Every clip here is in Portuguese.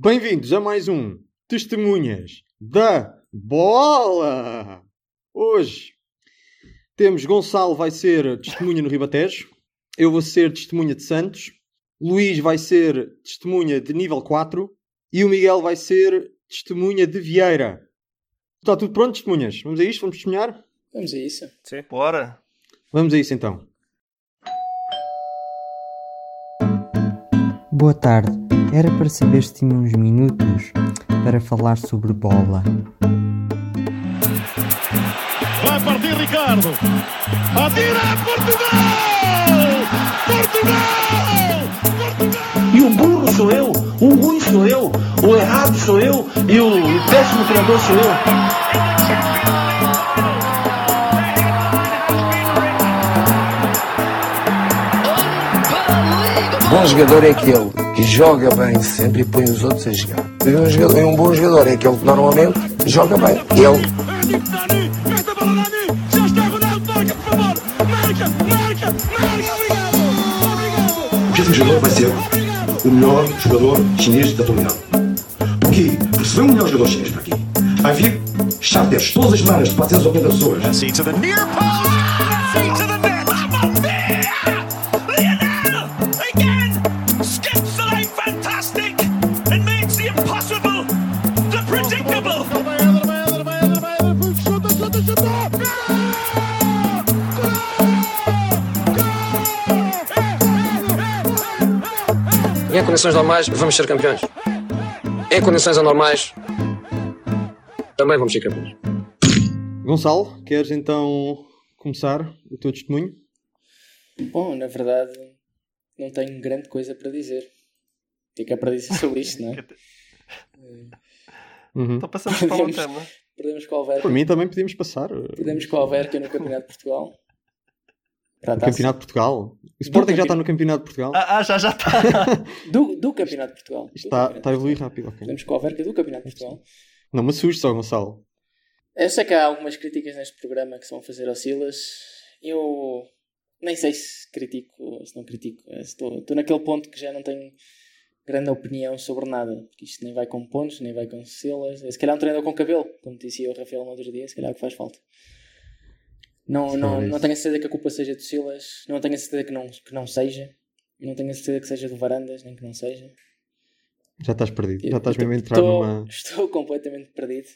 Bem-vindos a mais um Testemunhas da Bola! Hoje temos Gonçalo vai ser testemunha no Ribatejo, eu vou ser testemunha de Santos, Luís vai ser testemunha de nível 4 e o Miguel vai ser testemunha de Vieira. Está tudo pronto, testemunhas? Vamos a isto? Vamos testemunhar? Vamos a isso. Sim. Bora. Vamos a isso então. Boa tarde. Era para saber se tinha uns minutos para falar sobre bola. Vai partir Ricardo. Atira Portugal! Portugal! Portugal! E o burro sou eu, o ruim sou eu, o errado sou eu e o péssimo treinador sou eu. Bom jogador é aquele que joga bem sempre e põe os outros a jogar. E um, jogador, um bom jogador é aquele que normalmente joga bem. Ele Ronaldo, obrigado. Esse jogador vai ser o melhor jogador chinês da atualidade. Porquê? Porque se vem o melhor jogador chinês para aqui, vai vir charters todas as semanas de 480 pessoas. Condições normais, vamos ser campeões. Em condições anormais, também vamos ser campeões. Gonçalo, queres então começar o teu testemunho? Bom, na verdade, não tenho grande coisa para dizer. O que é que é para dizer sobre isto, não é? Uhum. Então passamos para o Podemos- tema. Perdemos com o Alverca. Por mim também podíamos passar. Perdemos com o Alverca no Campeonato de Portugal. A No taça. Campeonato de Portugal. O Sporting já está no Campeonato de Portugal. Ah, ah, já já está. Do, do Campeonato de Portugal. Do Está, Campeonato está a evoluir rápido. ok. Perdemos com o Alverca do Campeonato de Portugal. Não me assuste só, Gonçalo. Eu sei que há algumas críticas neste programa que se vão fazer ao Silas. Eu nem sei se critico ou se não critico. Estou, estou naquele ponto que já não tenho grande opinião sobre nada. Porque isto nem vai com pontos, nem vai com Silas. Se calhar um treinador com cabelo, como dizia o Rafael no outro dia, se calhar é o que faz falta. Não, Se não, é não tenho a certeza que a culpa seja do Silas. Não tenho a certeza que não, que não seja. Não tenho a certeza que seja do Varandas, nem que não seja. Já estás perdido. Eu- Já estás mesmo a entrar estou, numa. estou completamente perdido.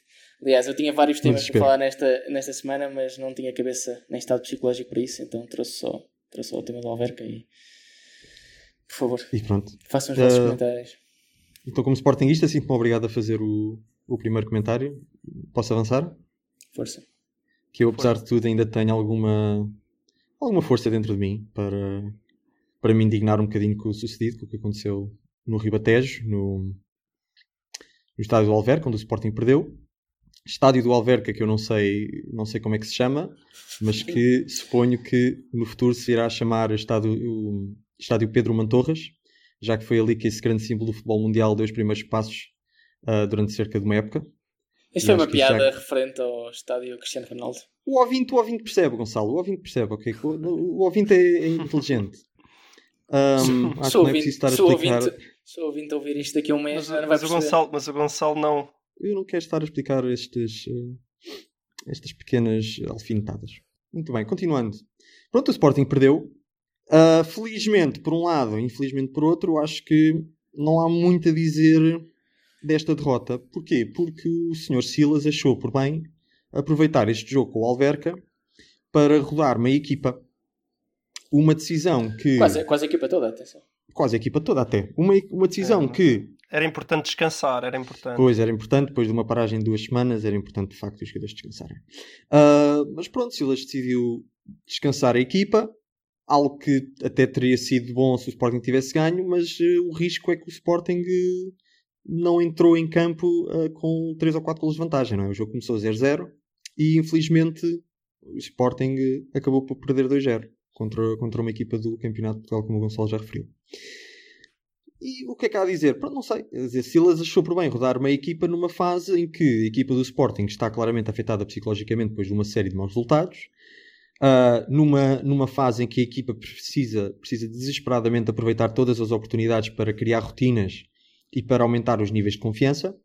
Aliás, eu tinha vários temas para falar nesta, nesta semana, mas não tinha cabeça nem estado psicológico para isso, então trouxe só, trouxe só o tema do Alverca e por favor, E pronto. façam os vossos Eh, comentários. Então, como Sportingista, sinto-me obrigado a fazer o, o primeiro comentário. Posso avançar? Força. Que eu, apesar de tudo, ainda tenho alguma, alguma força dentro de mim para, para me indignar um bocadinho com o sucedido, com o que aconteceu no Ribatejo, no, no estádio do Alverca, onde o Sporting perdeu. Estádio do Alverca, que eu não sei, não sei como é que se chama, mas que suponho que no futuro se irá chamar Estádio, o estádio Pedro Mantorras, já que foi ali que esse grande símbolo do futebol mundial deu os primeiros passos ah, durante cerca de uma época. Isto foi acho uma que piada já- referente ao estádio Cristiano Ronaldo. O ouvinte, o ouvinte percebe, Gonçalo. O ouvinte percebe, ok? O, o ouvinte é, é inteligente. Ahm, acho que Sou não é preciso estar a explicar. ouvinte, se o ouvinte ouvir isto daqui a um mês, Mas, não vai mas o. Gonçalo, mas o Gonçalo não. Eu não quero estar a explicar estes, eh, estas pequenas alfinetadas. Muito bem, continuando. Pronto, o Sporting perdeu. Ah, felizmente por um lado, infelizmente por outro, acho que não há muito a dizer desta derrota. Porquê? Porque o Sr. Silas achou por bem aproveitar este jogo com o Alverca para rodar uma equipa. Uma decisão que. Quase, quase a equipa toda, atenção. quase a equipa toda até. Uma, uma decisão É. que, Era importante descansar, era importante. pois, era importante, depois de uma paragem de duas semanas, era importante de facto os jogadores descansarem. Ah, mas pronto, Silas decidiu descansar a equipa, algo que até teria sido bom se o Sporting tivesse ganho, mas eh, o risco é que o Sporting eh, não entrou em campo eh, com 3 ou 4 golos de vantagem, não é? O jogo começou a 0-0 e infelizmente o Sporting eh, acabou por perder 2-0 contra, contra uma equipa do Campeonato de Portugal, como o Gonçalo já referiu. E o que é que há a dizer? Pronto, não sei. Dizer, Silas achou por bem rodar uma equipa numa fase em que a equipa do Sporting está claramente afetada psicologicamente depois de uma série de maus resultados. Ah, numa, numa fase em que a equipa precisa, precisa desesperadamente aproveitar todas as oportunidades para criar rotinas e para aumentar os níveis de confiança.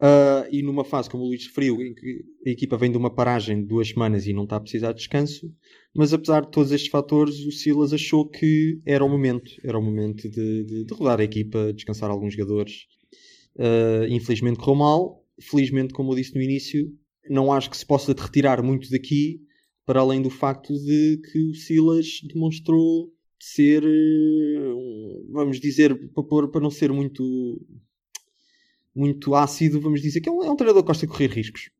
Uh, e numa fase, como o Luís referiu, em que a equipa vem de uma paragem de duas semanas e não está a precisar de descanso, mas apesar de todos estes fatores, o Silas achou que era o momento, era o momento de, de, de rodar a equipa, descansar alguns jogadores. Uh, infelizmente correu mal, felizmente, como eu disse no início, não acho que se possa retirar muito daqui, para além do facto de que o Silas demonstrou ser, eh, vamos dizer, para, para não ser muito muito ácido, vamos dizer, que é um, é um treinador que gosta de correr riscos.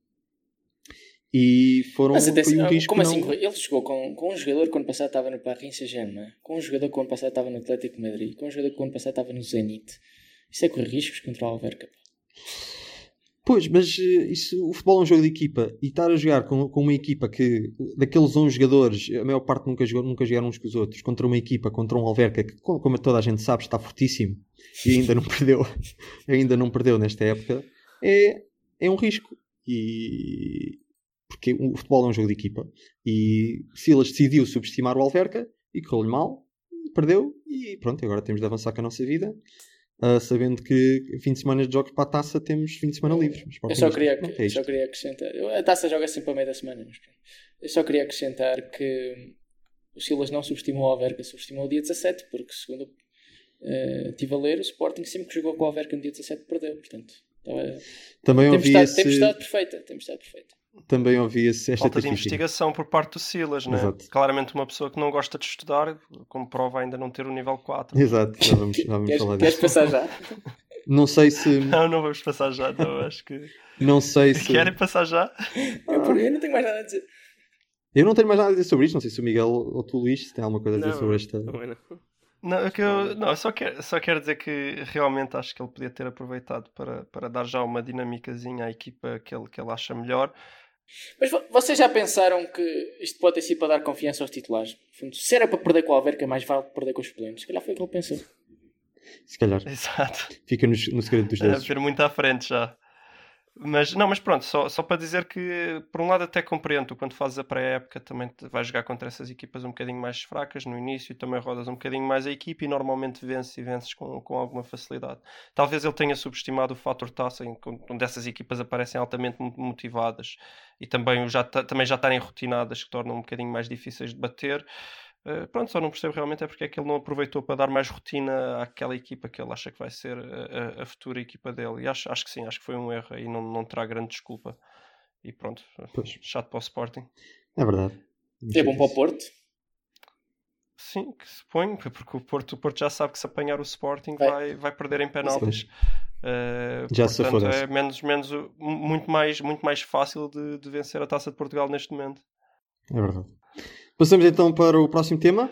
E foram Mas até um assim, risco como não... assim? Ele jogou com, com um jogador que ano passado estava no Paris Saint-Germain, com um jogador que ano passado estava no Atlético Madrid, com um jogador que ano passado estava no Zenit. Isso é correr riscos contra o Alverca. Pois, mas eh, isso, o futebol é um jogo de equipa e estar a jogar com, com uma equipa que daqueles 11 jogadores, a maior parte nunca, jogou, nunca jogaram uns com os outros, contra uma equipa, contra um Alverca que, como como toda a gente sabe, está fortíssimo e ainda não perdeu, ainda não perdeu nesta época, é, é um risco. E porque o futebol é um jogo de equipa e Silas decidiu subestimar o Alverca e correu-lhe mal, perdeu e pronto, agora temos de avançar com a nossa vida. Ah, sabendo que fim de semana de jogos para a taça temos fim de semana livre. Mas, Eu só queria, é só queria acrescentar. A taça joga sempre a meio da semana. Mas eu só queria acrescentar que o Silas não subestimou o Alverca, subestimou o dia 17, porque segundo eh, estive a ler, o Sporting sempre que jogou com o Alverca no dia 17 perdeu. Portanto, estava- Também ouvi, tempestade, esse, tempestade perfeita. Tempestade perfeita. Também ouvi esse, esta Falta de investigação por parte do Silas, né? Exato. Claramente uma pessoa que não gosta de estudar, como prova ainda não ter o nível 4. Exato, já vamos, já vamos Queres, falar queres disso. passar já? Não sei se. Não, não vamos passar já, não, acho que... Não sei se. Querem passar já? Eu, por- eu não tenho mais nada a dizer. Eu não tenho mais nada a dizer sobre isto. Não sei se o Miguel ou tu, Luís, se tem alguma coisa a dizer Não, sobre esta. não é, que eu, não, eu só quero, só quero dizer que realmente acho que ele podia ter aproveitado para, para dar já uma dinamicazinha à equipa que ele, que ele acha melhor. Mas vo- vocês já pensaram que isto pode ter sido para dar confiança aos titulares? Se era para perder com o Alverca, mais vale perder com os suplentes. Se calhar foi o que ele pensou. Se calhar. Exato. Fica no, no segredo dos a deuses. ver muito à frente já. Mas não, mas pronto, só, só para dizer que por um lado até compreendo quando fazes a pré-época também vais jogar contra essas equipas um bocadinho mais fracas no início e também rodas um bocadinho mais a equipa e normalmente vences e vences com, com alguma facilidade. Talvez ele tenha subestimado o fator taça onde essas equipas aparecem altamente mo- motivadas e também, já, ta- também já estarem rotinadas que tornam um bocadinho mais difíceis de bater. Uh, pronto, só não percebo realmente é porque é que ele não aproveitou para dar mais rotina àquela equipa que ele acha que vai ser a, a- a futura equipa dele. E acho, acho que sim, acho que foi um erro e não, não terá grande desculpa. E pronto, Pois. chato para o Sporting. É verdade. É bom para o Porto. Sim, que se põe, porque o Porto, o Porto já sabe que se apanhar o Sporting Vai. vai, vai perder em penaltis. Uh, Já se portanto, é menos, menos, muito, mais, muito mais fácil de, de vencer a taça de Portugal neste momento. É verdade. Passamos então para o próximo tema.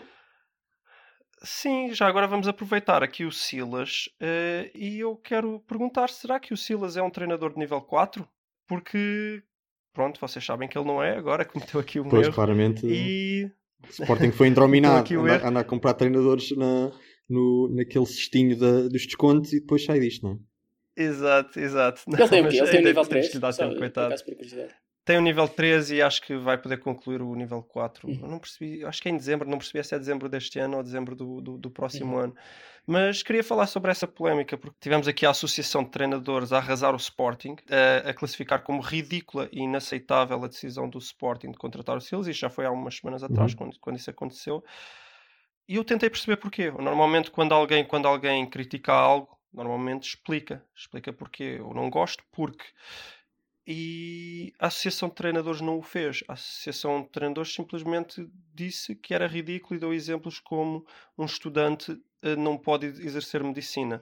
Sim, já agora vamos aproveitar aqui o Silas eh, e eu quero perguntar: será que o Silas é um treinador de nível 4? Porque, pronto, vocês sabem que ele não é, agora cometeu aqui um Pois, erro. claramente, E o Sporting foi indrominado. Então aqui o anda, erro. anda a comprar treinadores na, no, naquele cestinho da- dos descontos e depois sai disto, não é? Exato, exato. Ele tem o? Ele tem o ainda nível temos 3? que lhe dar Só, tempo, coitado. Tem o nível 13 e acho que vai poder concluir o nível 4. Uhum. Não percebi, acho que é em dezembro, não percebi se é dezembro deste ano ou dezembro do, do, do próximo Uhum. ano. Mas queria falar sobre essa polémica, porque tivemos aqui a Associação de Treinadores a arrasar o Sporting, a, a classificar como ridícula e inaceitável a decisão do Sporting de contratar o Silas. Isto já foi há umas semanas atrás, Uhum. quando, quando isso aconteceu. E eu tentei perceber porquê. Normalmente, quando alguém, quando alguém critica algo, normalmente explica. Explica porquê. Eu não gosto porque. E a Associação de Treinadores não o fez. A Associação de Treinadores simplesmente disse que era ridículo e deu exemplos como um estudante eh, não pode exercer medicina.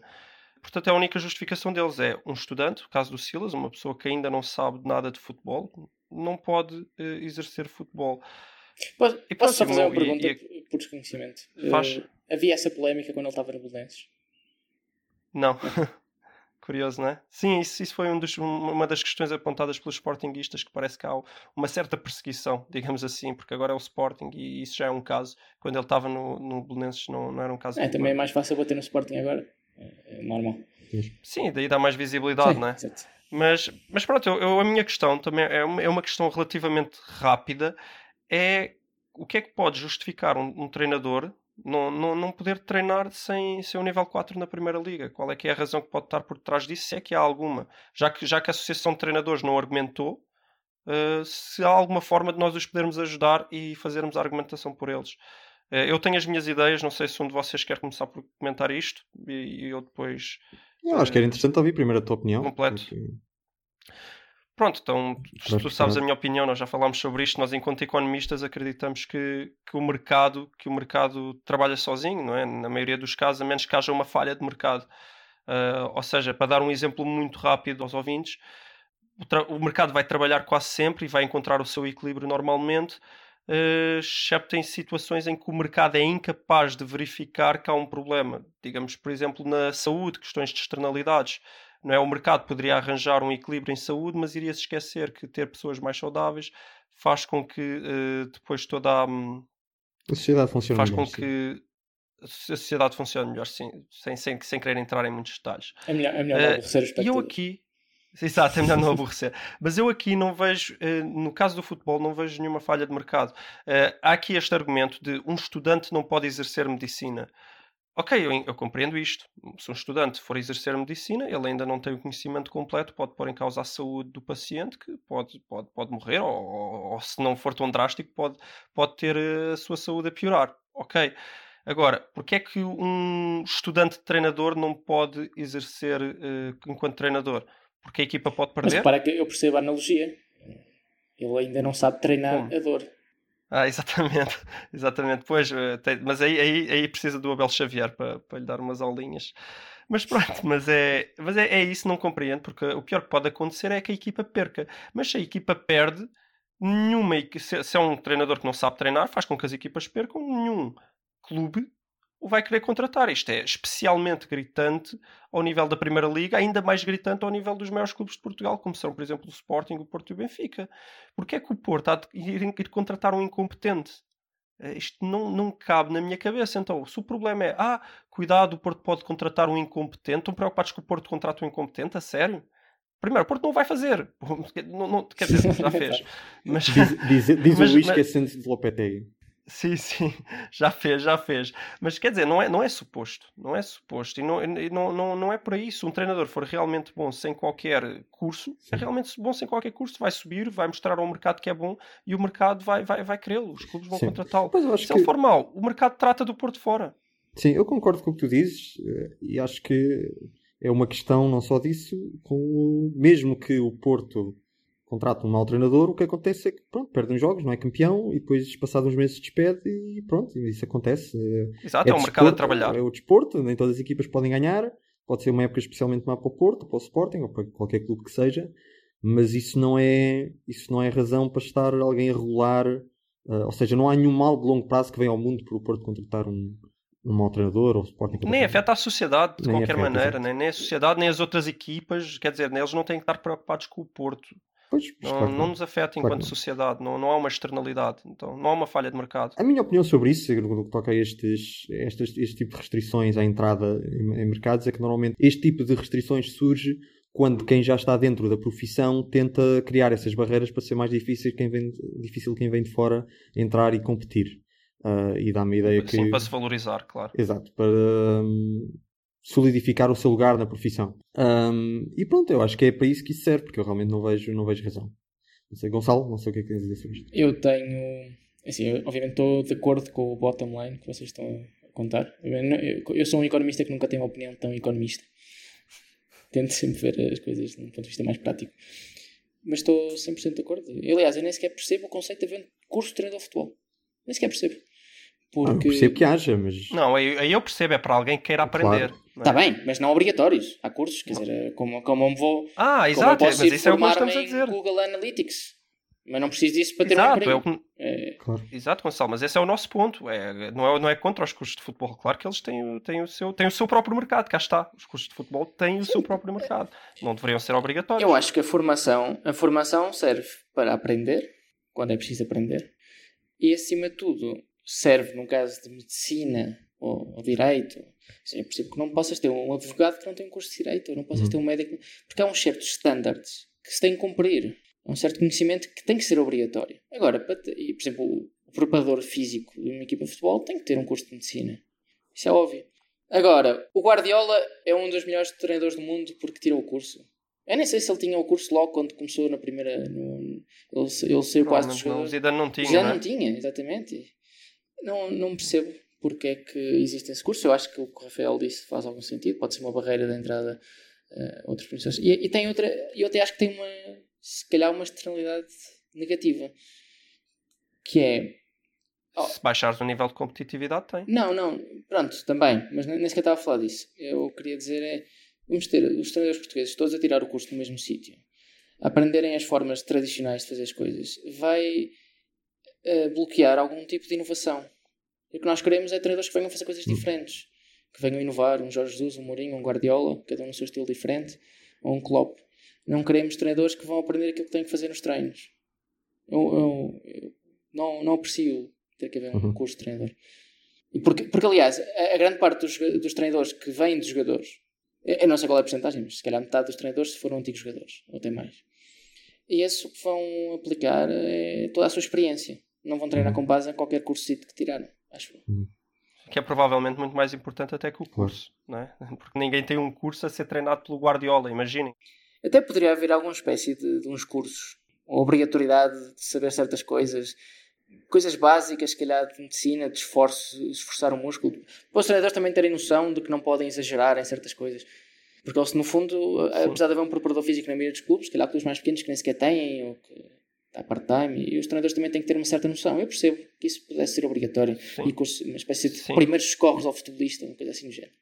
Portanto, a única justificação deles é um estudante, no caso do Silas, uma pessoa que ainda não sabe nada de futebol, não pode eh, exercer futebol. Posso, E posso só fazer uma pergunta e- por- por desconhecimento? Faz. Eh, havia essa polémica quando ele estava no Belenenses? Não. Curioso, não é? Sim, isso, isso foi um dos- um- uma das questões apontadas pelos Sportinguistas, que parece que há uma certa perseguição, digamos assim, porque agora é o Sporting e isso já é um caso. Quando ele estava no, no Belenenses não, não era um caso. É, também é mais fácil bater no Sporting agora. É, é normal. Sim, daí dá mais visibilidade, Sim, não é? Mas, mas pronto, eu, eu- a minha questão também é uma, é uma questão relativamente rápida. É o que é que pode justificar um, um treinador Não, não, não poder treinar sem, sem um nível 4 na Primeira Liga. Qual é que é a razão que pode estar por trás disso? Se é que há alguma. Já que, já que a Associação de Treinadores não argumentou, uh, se há alguma forma de nós os podermos ajudar e fazermos a argumentação por eles. Uh, eu tenho as minhas ideias, não sei se um de vocês quer começar por comentar isto e, e eu depois. Eu acho que era interessante ouvir primeiro a tua opinião. Completo. porque- Pronto, então Para tu sabes a minha opinião, nós já falámos sobre isto, nós enquanto economistas acreditamos que, que o mercado que o mercado trabalha sozinho, não é? Na maioria dos casos, a menos que haja uma falha de mercado. Ah, ou seja, para dar um exemplo muito rápido aos ouvintes, o, o mercado vai trabalhar quase sempre e vai encontrar o seu equilíbrio normalmente, eh, excepto em situações em que o mercado é incapaz de verificar que há um problema. Digamos, por exemplo, na saúde, questões de externalidades. Não é? O mercado poderia arranjar um equilíbrio em saúde, mas iria se esquecer que ter pessoas mais saudáveis faz com que eh, depois toda a. hum, A sociedade funciona faz melhor, com sim. que a sociedade funcione melhor, sim, sem, sem, sem querer entrar em muitos detalhes. É melhor, é melhor Eh, não aborrecer o E eu aqui. Exato, é melhor não aborrecer. Mas eu aqui não vejo, eh, no caso do futebol, não vejo nenhuma falha de mercado. Eh, há aqui este argumento de um estudante não pode exercer medicina. Ok, eu, eu compreendo isto. Se um estudante for exercer medicina, ele ainda não tem o conhecimento completo, pode pôr em causa a saúde do paciente, que pode, pode, pode morrer, ou, ou- ou se não for tão drástico, pode, pode ter eh, a sua saúde a piorar. Ok. Agora, porque é que um estudante de treinador não pode exercer eh, enquanto treinador? Porque a equipa pode Mas perder? repara que eu percebo a analogia. Ele ainda não sabe treinar Como? a dor. Ah, exatamente, exatamente. Pois, eh, tem- mas aí, aí, aí precisa do Abel Xavier para, para lhe dar umas aulinhas. Mas pronto, mas, é, mas é, é isso, não compreendo, porque o pior que pode acontecer é que a equipa perca. Mas se a equipa perde, nenhuma, se, se é um treinador que não sabe treinar, faz com que as equipas percam, nenhum clube o vai querer contratar. Isto é especialmente gritante ao nível da Primeira Liga, ainda mais gritante ao nível dos maiores clubes de Portugal, como são, por exemplo, o Sporting, o Porto e o Benfica. Porque é que o Porto há de ir, ir contratar um incompetente? Eh, Isto não, não cabe na minha cabeça. Então, se o problema é, ah, cuidado, o Porto pode contratar um incompetente, estão preocupados que o Porto contrate um incompetente? A sério? Primeiro, o Porto não vai fazer. Não, não- quer dizer, já fez. Mas, Diz, diz, diz Mas- o Luís mas- que é Santos de Lopetegui. Sim, sim, já fez, já fez. Mas quer dizer, não é, não é suposto. Não é suposto. E não, e não, não, não é para isso. Se um treinador for realmente bom sem qualquer curso, é realmente bom sem qualquer curso, vai subir, vai mostrar ao mercado que é bom e o mercado vai, vai, vai querê-lo. Os clubes vão Sim. contratá-lo. Mas eu acho Se que... ele for mau, o mercado trata do Porto fora. Sim, eu concordo com o que tu dizes eh, e acho que é uma questão não só disso, com o... mesmo que o Porto contrate um mau treinador, o que acontece é que pronto, perde uns jogos, não é campeão e depois, passados uns meses, despede e pronto, isso acontece. Eh, Exato, é, um mercado a trabalhar. É o desporto, nem todas as equipas podem ganhar, pode ser uma época especialmente má para o Porto, para o Sporting ou para qualquer clube que seja, mas isso não é, isso não é razão para estar alguém a regular, eh, ou seja, não há nenhum mal de longo prazo que venha ao mundo por o Porto contratar um, um mau treinador ou Sporting Nem afeta a sociedade de Nem qualquer afeta, maneira, nem, nem a sociedade, nem as outras equipas. Quer dizer, eles não têm que estar preocupados com o Porto. Pois, Não, claro que não nos afeta Claro enquanto que não. sociedade. Não, não há uma externalidade. Então, não há uma falha de mercado. A minha opinião sobre isso, no que toca a estes, estes, este tipo de restrições à entrada em, em mercados, é que normalmente este tipo de restrições surge quando quem já está dentro da profissão tenta criar essas barreiras para ser mais difícil quem vem, difícil quem vem de fora entrar e competir. Ah, e dá-me a ideia que. Sim, para se valorizar, claro. Exato, para hum, solidificar o seu lugar na profissão. Hum, e pronto, eu acho que é para isso que isso serve, porque eu realmente não vejo, não vejo razão. Não sei, Gonçalo, não sei o que é que tens a dizer sobre isto. Eu tenho. Assim, eu, obviamente estou de acordo com o bottom line que vocês estão a contar. Eu, eu- eu sou um economista que nunca tem uma opinião tão economista. Tento sempre ver as coisas de um ponto de vista mais prático. Mas estou 100% de acordo. Eu, aliás, eu nem sequer percebo o conceito de haver um curso de treinador de futebol. Nem sequer percebo. Ah, eu Porque. percebo que haja, mas. Não, aí, aí eu percebo, é para alguém que queira Claro. Não é? Está bem, mas não obrigatórios. Há cursos, quer dizer, como, como eu me vou. Ah, como eu exato, é, posso mas ir isso é o que nós estamos a dizer. Google Analytics. Mas não preciso disso para ter um Exato, é emprego. o que- É, Claro. Exato, Gonçalo, mas esse é o nosso ponto. É, não, é, não é contra os cursos de futebol. Claro que eles têm, o- têm, o seu, têm o seu próprio mercado, cá está. Os cursos de futebol têm o seu próprio mercado. Não deveriam ser obrigatórios. Eu acho que a formação, a formação serve para aprender, quando é preciso aprender, e acima de tudo serve num caso de medicina ou, ou direito. Eu percebo que não possas ter um advogado que não tem um curso de direito, ou não possas Uhum. ter um médico, porque há uns certos standards que se têm que cumprir. Há um certo conhecimento que tem que ser obrigatório. Agora, para te- e, por exemplo, o preparador físico de uma equipa de futebol tem que ter um curso de medicina. Isso é óbvio. Agora, o Guardiola é um dos melhores treinadores do mundo porque tirou o curso. Eu nem sei se ele tinha o curso logo quando começou na primeira. No, ele, ele saiu quase dos não, jogadores. Não tinha, Já não é? não tinha, exatamente. Não, não percebo porque é que existe esse curso. Eu acho que o que o Rafael disse faz algum sentido. Pode ser uma barreira de entrada a outros professores. E, e tem outra. Eu até acho que tem uma. Se calhar uma externalidade negativa. Que é. Oh. Se baixares o nível de competitividade, tem. Não, não. Pronto, também. Mas nem sequer estava a falar disso. Eu queria dizer é. Vamos ter os treinadores portugueses todos a tirar o curso no mesmo sítio. Aprenderem as formas tradicionais de fazer as coisas. Vai eh, bloquear algum tipo de inovação. E o que nós queremos é treinadores que venham fazer coisas diferentes. Que venham inovar. Um Jorge Jesus, um Mourinho, um Guardiola. Cada um no seu estilo diferente. Ou um Klopp. Não queremos treinadores que vão aprender aquilo que têm que fazer nos treinos. Eu, eu- eu não, não aprecio ter que haver um Uhum. curso de treinador. E porque, porque aliás, a, a grande parte dos, dos treinadores que vêm dos jogadores, eu, não sei qual é a porcentagem, mas se calhar metade dos treinadores foram antigos jogadores, ou até mais. E esses o que vão aplicar é toda a sua experiência. Não vão treinar Uhum. com base em qualquer curso que tiraram, acho eu. Que é provavelmente muito mais importante até que o curso, não é? Porque ninguém tem um curso a ser treinado pelo Guardiola, imaginem. Até poderia haver alguma espécie de, de uns cursos, ou obrigatoriedade de saber certas coisas, coisas básicas, se calhar, de medicina, de esforço, esforçar o músculo. Para os treinadores também terem noção de que não podem exagerar em certas coisas. Porque no fundo, apesar de haver um preparador físico na maioria dos clubes, se calhar clubes mais pequenos que nem sequer têm, ou que está part-time, e os treinadores também têm que ter uma certa noção. Eu percebo que isso pudesse ser obrigatório, Sim. e curso, uma espécie de Sim. primeiros socorros ao futebolista, uma coisa assim do género.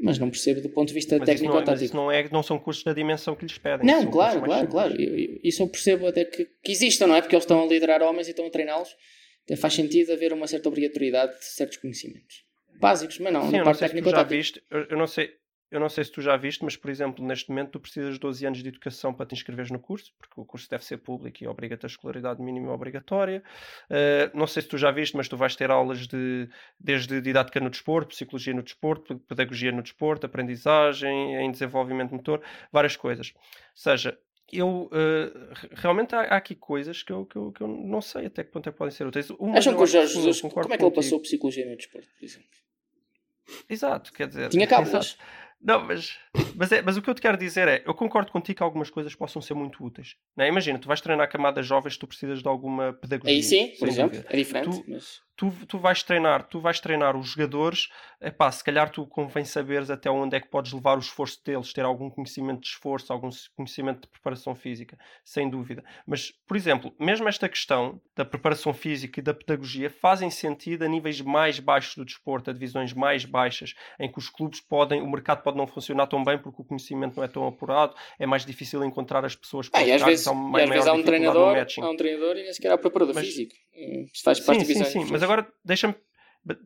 Mas não percebo do ponto de vista Mas, técnico não, ou é, mas tático. isso não, é, não são cursos da dimensão que lhes pedem. Não, claro, claro, claro. Eu- eu- Isso eu percebo até que, que existam, não é? Porque eles estão a liderar homens e estão a treiná-los. Até faz sentido haver uma certa obrigatoriedade de certos conhecimentos. Básicos, mas não, Sim, na parte técnica já tática. viste, eu, eu não sei, eu não sei se tu já viste, mas por exemplo, neste momento tu precisas de 12 anos de educação para te inscreveres no curso, porque o curso deve ser público e obriga-te a escolaridade mínima obrigatória. Uh, não sei se tu já viste, mas tu vais ter aulas de desde didática no desporto, psicologia no desporto, pedagogia no desporto, aprendizagem, em desenvolvimento motor, várias coisas. Ou seja, eu uh, re- realmente há, há aqui coisas que eu, que, eu, que eu não sei até que ponto é que podem ser úteis. Acham que o Jorge Jesus, como é que ele contigo. passou psicologia no desporto, por exemplo? Exato, quer dizer. Tinha exato. Não, mas, mas, é, mas o que eu te quero dizer é, eu concordo contigo que algumas coisas possam ser muito úteis. Não é? Imagina, tu vais treinar camadas jovens, tu precisas de alguma pedagogia. Aí sim, por exemplo, é diferente. Tu- mas... Tu, tu vais treinar, tu vais treinar os jogadores, epá, se calhar tu convém saberes até onde é que podes levar o esforço deles, ter algum conhecimento de esforço, algum conhecimento de preparação física, sem dúvida. Mas, por exemplo, mesmo esta questão da preparação física e da pedagogia fazem sentido a níveis mais baixos do desporto, a divisões mais baixas, em que os clubes podem, o mercado pode não funcionar tão bem porque o conhecimento não é tão apurado, é mais difícil encontrar as pessoas Ah, e às vezes, há e uma às vezes há um treinador, há um treinador e nem sequer há preparador Mas- físico. Hum, Isso faz parte Sim, sim, sim. Mas agora deixa-me.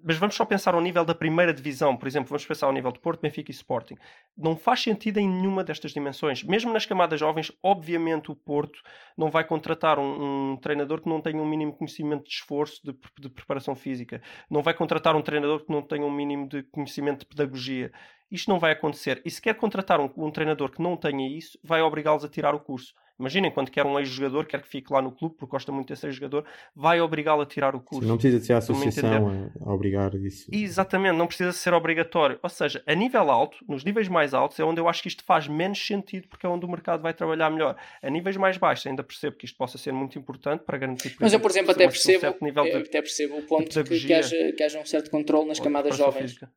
Mas vamos só pensar ao nível da primeira divisão, por exemplo, vamos pensar ao nível de Porto, Benfica e Sporting. Não faz sentido em nenhuma destas dimensões. Mesmo nas camadas jovens, obviamente o Porto não vai contratar um, um treinador que não tenha um mínimo conhecimento de esforço, de, de preparação física. Não vai contratar um treinador que não tenha um mínimo de conhecimento de pedagogia. Isto não vai acontecer. E se quer contratar um, um treinador que não tenha isso, vai obrigá-los a tirar o curso. Imaginem, quando quer um ex-jogador, quer que fique lá no clube, porque gosta muito desse ex-jogador, vai obrigá-lo a tirar o curso. Sim, não precisa de ser a associação a, a obrigar isso. Exatamente, não precisa ser obrigatório. Ou seja, a nível alto, nos níveis mais altos, é onde eu acho que isto faz menos sentido, porque é onde o mercado vai trabalhar melhor. A níveis mais baixos, ainda percebo que isto possa ser muito importante para garantir. Mas eu, por exemplo, até um percebo, eu de até percebo o ponto que, que, haja, que haja um certo controle nas camadas jovens. física.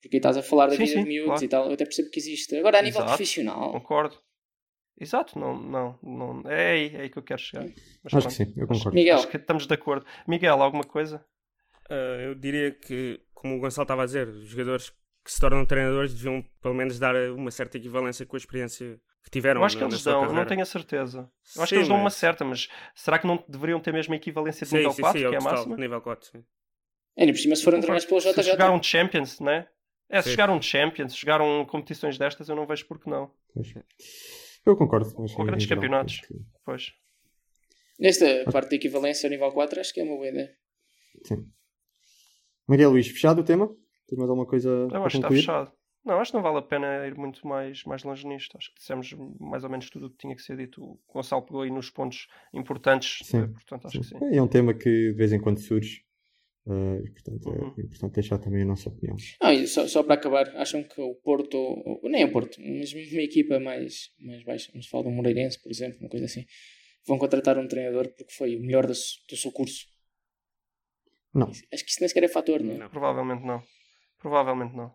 Porque aí estás a falar da Sim, vida sim, de miúdos claro. e tal. Eu até percebo que existe. Agora, a nível Exato. profissional, Concordo. Exato, não, não, não. É aí, é aí que eu quero chegar. Mas Acho que sim, eu concordo. Miguel, Acho que estamos de acordo. Miguel, alguma coisa? Ah, eu diria que, como o Gonçalo estava a dizer, os jogadores que se tornam treinadores deviam pelo menos dar uma certa equivalência com a experiência que tiveram. Eu acho que eles dão, não tenho a certeza. Eu acho Sim, que eles dão uma certa, mas será que não deveriam ter mesmo a equivalência de Sim, nível sim, 4, sim, que é a máxima? nível 4. Sim. ainda por cima, se forem treinados pelo Se JJ, jogaram Champions, né? É, se jogaram Champions, se jogaram competições destas, eu não vejo porque não. Eu concordo. Ou em grandes campeonatos. acho que- Pois. nesta parte da equivalência ao nível 4, acho que é uma boa ideia. Sim. Miguel Luís, fechado o tema? Tens mais alguma coisa Eu para acho que está concluir? fechado. Não, acho que não vale a pena ir muito mais, mais longe nisto. Acho que dissemos mais ou menos tudo o que tinha que ser dito. O Gonçalo pegou aí nos pontos importantes, Sim, portanto acho que sim. É um tema que de vez em quando surge. Eh, e, portanto, Uhum. é importante deixar também a nossa opinião. E só, só para acabar, acham que o Porto, ou- nem o Porto, mas mesmo uma equipa mais, mais baixa, vamos falar do Moreirense, por exemplo, uma coisa assim, vão contratar um treinador porque foi o melhor do, do seu curso? Não. Acho que isso nem sequer é fator, não é? Não. Provavelmente não. Provavelmente não.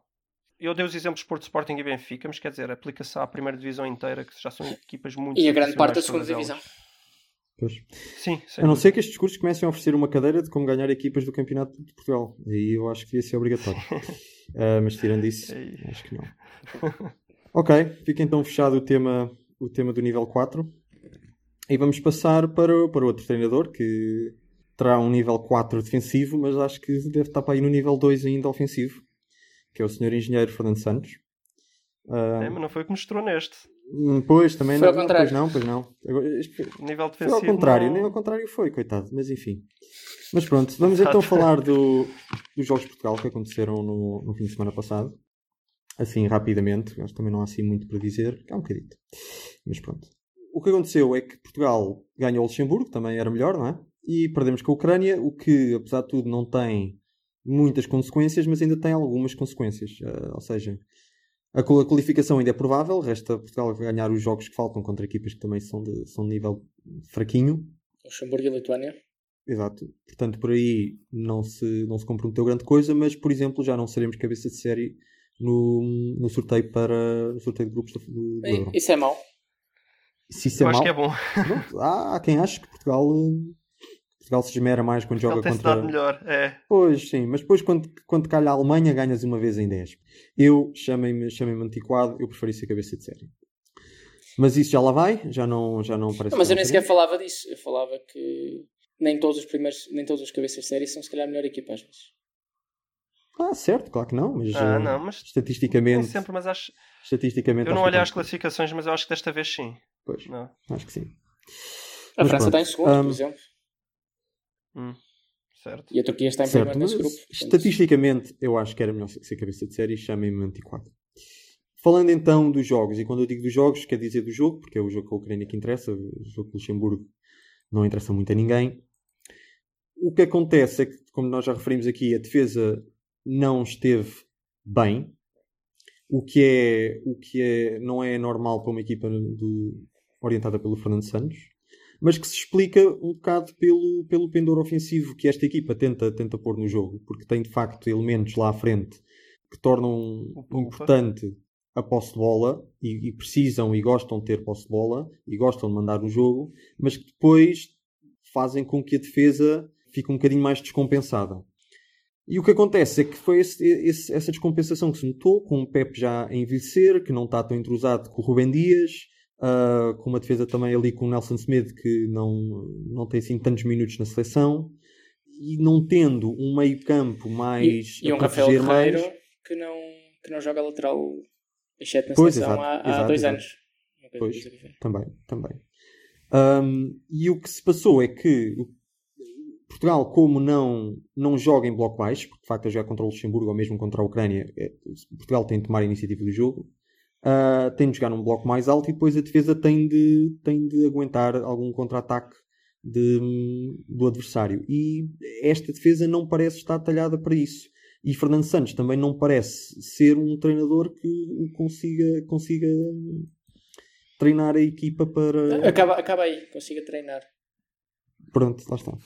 Eu dei os exemplos de Porto Sporting e Benfica, mas quer dizer, aplica-se à primeira divisão inteira, que já são equipas muito E a grande parte da segunda divisão. Pois. Sim, A não ser que estes cursos comecem a oferecer uma cadeira de como ganhar equipas do Campeonato de Portugal. Aí eu acho que devia ser obrigatório. Ah, mas tirando isso, Ei. acho que não. Ok, fica então fechado o tema, o tema do nível 4. E vamos passar para, para outro treinador que terá um nível 4 defensivo, mas acho que deve estar para aí no nível 2 ainda ofensivo, que é o senhor engenheiro Fernando Santos. Ah, É, mas não foi o que mostrou neste. Hum, pois, também Foi não, ao contrário. Pois não, pois não. Agora, foi- nível foi defensivo. ao contrário, não- nem ao contrário foi, coitado, mas enfim. Mas pronto, vamos então falar do, dos Jogos de Portugal que aconteceram no, no fim de semana passado. Assim, rapidamente, acho que também não há assim muito para dizer, há um bocadinho. Mas pronto. O que aconteceu é que Portugal ganhou o Luxemburgo, também era melhor, não é? E perdemos com a Ucrânia, o que, apesar de tudo, não tem muitas consequências, mas ainda tem algumas consequências. Ah, ou seja, a qual- a qualificação ainda é provável, resta Portugal ganhar os jogos que faltam contra equipas que também são de, são de nível fraquinho. Luxemburgo e Lituânia. Exato. Portanto, por aí não se, não se comprometeu grande coisa, mas, por exemplo, já não seremos cabeça de série no, no sorteio para no sorteio de grupos do, do, Euro. Isso é mau. Se isso é Eu acho mau, que é bom. pronto, há, há quem ache que Portugal, Portugal se esmera mais quando Ele joga contra. melhor. É. Pois, sim, mas depois quando, quando calha a Alemanha ganhas uma vez em 10. Eu, chamem-me chamem antiquado, eu preferi ser cabeça de série. Mas isso já lá vai, já não, já não parece Não, mas eu nem sequer falava disso. Eu falava que nem todos os primeiros, nem todos os cabeças de série são se calhar a melhor equipa às vezes. Ah, certo, claro que não, mas, Ah, eh, não, mas nem estatisticamente, sempre, mas acho. estatisticamente Eu não olhei é às classificações, mas eu acho que desta vez sim. Pois, Não. acho que sim. A Mas França pronto. está em segundo, Um, por exemplo. Hum, certo. E a Turquia está em Certo, primeiro nesse grupo. Portanto, estatisticamente eu acho que era melhor ser cabeça de série, chamem-me antiquado. Falando então dos jogos, e quando eu digo dos jogos, quer dizer do jogo, porque é o jogo com a Ucrânia que interessa, o jogo com o Luxemburgo não interessa muito a ninguém. O que acontece é que, como nós já referimos aqui, a defesa não esteve bem, o que é, o que é, não é normal para uma equipa do- orientada pelo Fernando Santos, mas que se explica um bocado pelo, pelo pendor ofensivo que esta equipa tenta, tenta pôr no jogo, porque tem de facto elementos lá à frente que tornam importante a posse de bola e, e precisam e gostam de ter posse de bola e gostam de mandar no jogo, mas que depois fazem com que a defesa fique um bocadinho mais descompensada. E o que acontece é que foi esse- esse- essa descompensação que se notou, com o Pep já a envelhecer, que não está tão entrosado com o Rubem Dias, ah, com uma defesa também ali com o Nelson Smith, que não, não tem assim tantos minutos na seleção, e não tendo um meio campo mais... E, e um Rafael proteger mais- Guerreiro que não, que não joga lateral exceto na Pois, seleção exato, há, há exato, dois exato. anos. Pois. Também, também. Ahm, e o que se passou é que Portugal, como não, não joga em bloco baixo, porque de facto a jogar contra o Luxemburgo ou mesmo contra a Ucrânia, é- Portugal tem de tomar a iniciativa do jogo, ah, tem de jogar num bloco mais alto e depois a defesa tem de, tem de aguentar algum contra-ataque do adversário. E esta defesa não parece estar talhada para isso. E Fernando Santos também não parece ser um treinador que consiga, consiga treinar a equipa para. Acaba, acaba aí, consiga treinar. Pronto, lá está.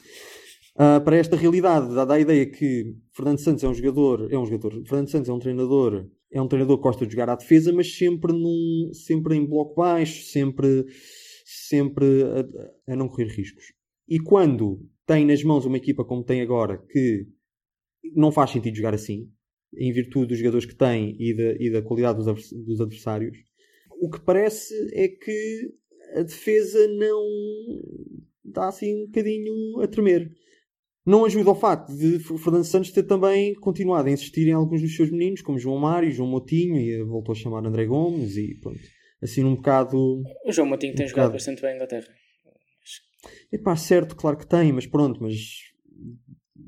Ah, para esta realidade, dá a ideia que Fernando Santos é um jogador, é um jogador, Fernando Santos é um treinador, é um treinador que gosta de jogar à defesa, mas sempre, num, sempre em bloco baixo, sempre, sempre a, a não correr riscos. E quando tem nas mãos uma equipa como tem agora, que não faz sentido jogar assim, em virtude dos jogadores que tem e da, e da qualidade dos, advers- dos adversários, o que parece é que a defesa não está assim um bocadinho a tremer. Não ajuda ao facto de Fernando Santos ter também continuado a insistir em alguns dos seus meninos, como João Mário, João Motinho, e voltou a chamar André Gomes, e pronto. Assim, um bocado. O João Moutinho tem Um jogado bocado. bastante bem em Inglaterra. Epá, certo, claro que tem, mas pronto, mas.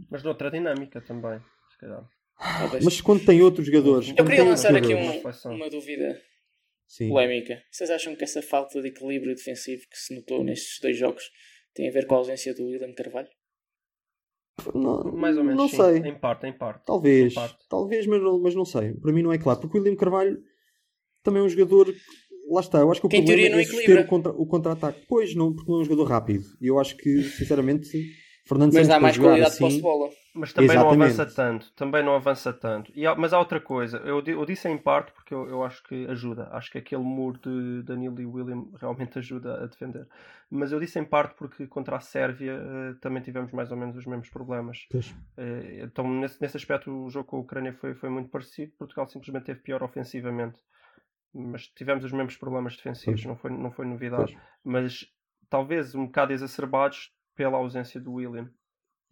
Mas noutra dinâmica também, se calhar. Talvez. Mas quando tem outros jogadores. Eu queria tem lançar aqui um- uma dúvida Sim. polémica. Vocês acham que essa falta de equilíbrio defensivo que se notou nestes dois jogos tem a ver com a ausência do William Carvalho? Não, Mais ou menos. não sim. sei. Em parte, em parte. Talvez, Em parte. talvez, mas não, mas não sei. Para mim não é claro. Porque o William Carvalho também é um jogador. Lá está, eu acho que o Que em problema teoria não é equilibra. o, contra, o contra-ataque. Pois, não, porque não é um jogador rápido. E eu acho que, sinceramente, Fernando Mas Santos dá mais qualidade de assim, posse de bola. Mas também Exatamente. não avança tanto. Também não avança tanto. E há- mas há outra coisa. Eu, eu disse em parte porque eu, eu acho que ajuda. Acho que aquele muro de Danilo e William realmente ajuda a defender. Mas eu disse em parte porque contra a Sérvia eh, também tivemos mais ou menos os mesmos problemas. Eh, então, nesse, nesse aspecto, o jogo com a Ucrânia foi, foi muito parecido. Portugal simplesmente teve pior ofensivamente. Mas tivemos os mesmos problemas defensivos, Pois. não foi, não foi novidade. Pois. Mas talvez um bocado exacerbados pela ausência do William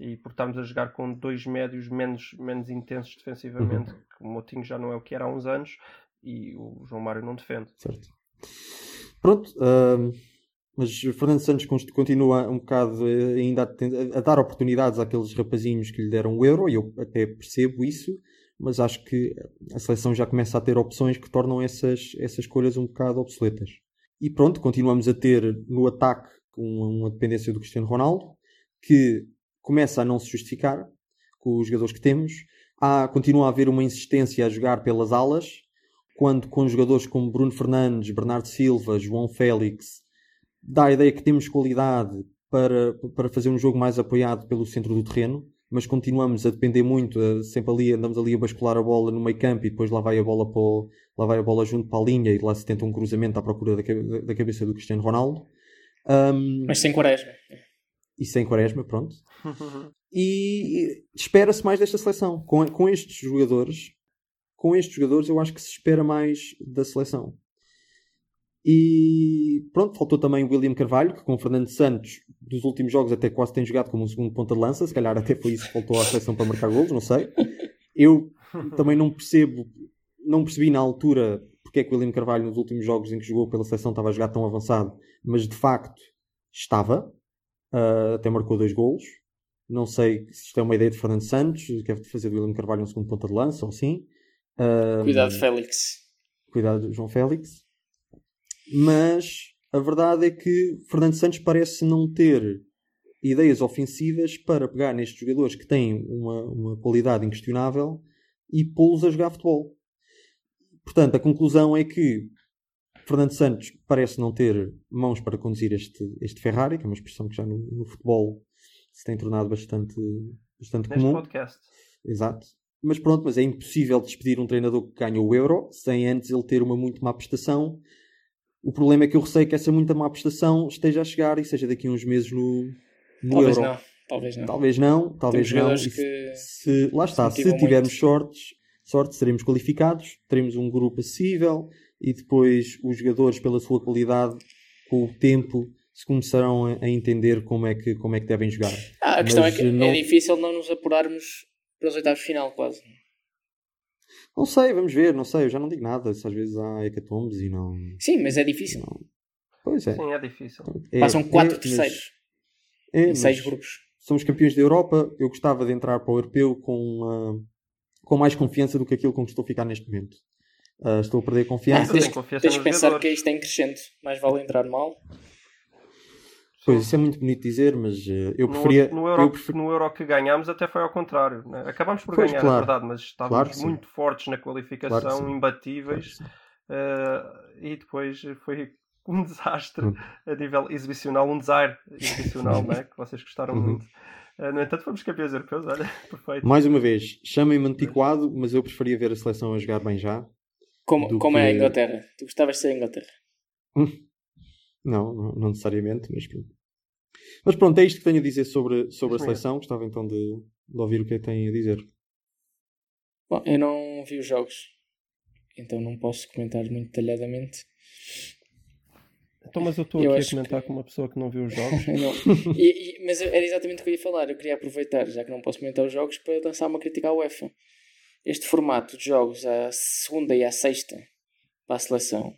e por estarmos a jogar com dois médios menos, menos intensos defensivamente. Uhum. que O Motinho já não é o que era há uns anos e o João Mário não defende. Certo. Pronto, ahm, mas Fernando Santos continua um bocado eh, ainda a, a dar oportunidades àqueles rapazinhos que lhe deram o euro, e eu até percebo isso, mas acho que a seleção já começa a ter opções que tornam essas, essas escolhas um bocado obsoletas. E pronto, continuamos a ter no ataque uma, uma dependência do Cristiano Ronaldo, que começa a não se justificar com os jogadores que temos. Há, continua a haver uma insistência a jogar pelas alas, quando com jogadores como Bruno Fernandes, Bernardo Silva, João Félix, dá a ideia que temos qualidade para, para fazer um jogo mais apoiado pelo centro do terreno, mas continuamos a depender muito, sempre ali, andamos ali a bascular a bola no meio campo e depois lá vai a bola para o- lá vai a bola junto para a linha e lá se tenta um cruzamento à procura da, da cabeça do Cristiano Ronaldo. Ahm, Mas sem quaresma. E sem quaresma, pronto. E espera-se mais desta seleção. Com, com estes jogadores, com estes jogadores, eu acho que se espera mais da seleção. E pronto, faltou também o William Carvalho, que com o Fernando Santos, dos últimos jogos, até quase tem jogado como um segundo ponta de lança. Se calhar até foi isso que faltou à seleção para marcar golos, não sei. Eu também não percebo, não percebi na altura porque é que o William Carvalho, nos últimos jogos em que jogou pela seleção, estava a jogar tão avançado, mas de facto estava. Uh, até marcou dois golos. Não sei se isto é uma ideia de Fernando Santos, quer fazer do William Carvalho um segundo ponta de lança ou assim. Uh, Cuidado, Félix. Cuidado do João Félix. Mas a verdade é que Fernando Santos parece não ter ideias ofensivas para pegar nestes jogadores que têm uma, uma qualidade inquestionável e pô-los a jogar futebol. Portanto, a conclusão é que Fernando Santos parece não ter mãos para conduzir este, este Ferrari, que é uma expressão que já no, no futebol se tem tornado bastante, bastante Neste comum. podcast. Exato. Mas pronto, mas é impossível despedir um treinador que ganha o Euro sem antes ele ter uma muito má prestação. O problema é que eu receio que essa muito má prestação esteja a chegar e seja daqui a uns meses no, no Talvez Euro. não. Talvez não. Talvez não, talvez Temos não. E que se, lá está, se se tivermos muito. sortes, sorte, seremos qualificados, teremos um grupo acessível e depois os jogadores, pela sua qualidade, com o tempo, se começarão a, a entender como é, que, como é que devem jogar. Ah, a questão Mas, é que não- é difícil não nos apurarmos para os oitavos de final, quase. Não sei, vamos ver, não sei, eu já não digo nada. Se às vezes há hecatombes e não. Sim, mas é difícil. Pois é. Sim, é difícil. É- Passam quatro é, terceiros é, em seis grupos. Somos campeões da Europa. Eu gostava de entrar para o europeu com, ah, com mais confiança do que aquilo com que estou a ficar neste momento. Ah, estou a perder confiança. tens, confiança tens que pensar jogadores. que isto é em crescente. Mais vale entrar mal. Pois, isso é muito bonito dizer, mas eh, eu No- preferia. No, Euro, eu prefer- no Euro que ganhámos até foi ao contrário. né? Acabámos por Pois, ganhar, claro. é verdade, mas estávamos Claro muito fortes na qualificação, Claro imbatíveis. eh, e depois foi um desastre Hum. a nível exibicional, um desaire exibicional, né? que vocês gostaram Uhum. muito. Eh, no entanto, fomos campeões europeus, olha, perfeito. Mais uma vez, chamem-me antiquado, mas eu preferia ver a seleção a jogar bem já. Como, como é a que- Inglaterra. Tu gostavas de ser a Inglaterra. Não, não, não necessariamente, mas pronto. Mas pronto, é isto que tenho a dizer sobre, sobre a seleção. Gostava então de, de ouvir o que é que têm a dizer. Bom, eu não vi os jogos. Então não posso comentar muito detalhadamente. Então, mas eu estou aqui a comentar que- com uma pessoa que não viu os jogos. Não. E- e- mas era exatamente o que eu ia falar. Eu queria aproveitar, já que não posso comentar os jogos, para lançar uma crítica à UEFA. Este formato de jogos à segunda e à sexta para a seleção,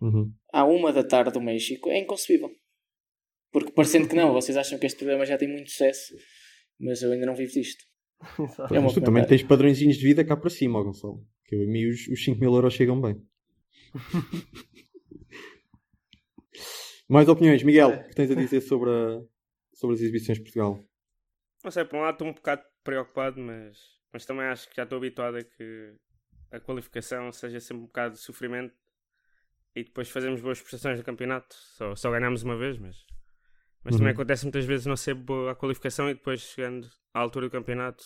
Uhum. à uma da tarde do México, é inconcebível. Porque parecendo que não, vocês acham que este programa já tem muito sucesso, mas eu ainda não vivo disto. Exato. É Mas tu também tens padrõezinhos de vida cá para cima, ó, Gonçalo. Que a mim os, os 5 mil euros chegam bem. Mais opiniões, Miguel, o que tens a dizer sobre, a- sobre as exibições de Portugal? Não sei, por um lado estou um bocado preocupado, mas, mas também acho que já estou habituado a que a qualificação seja sempre um bocado de sofrimento e depois fazemos boas prestações no campeonato. Só, só ganhamos uma vez, mas, mas também Uhum. acontece muitas vezes não ser boa a qualificação e depois chegando à altura do campeonato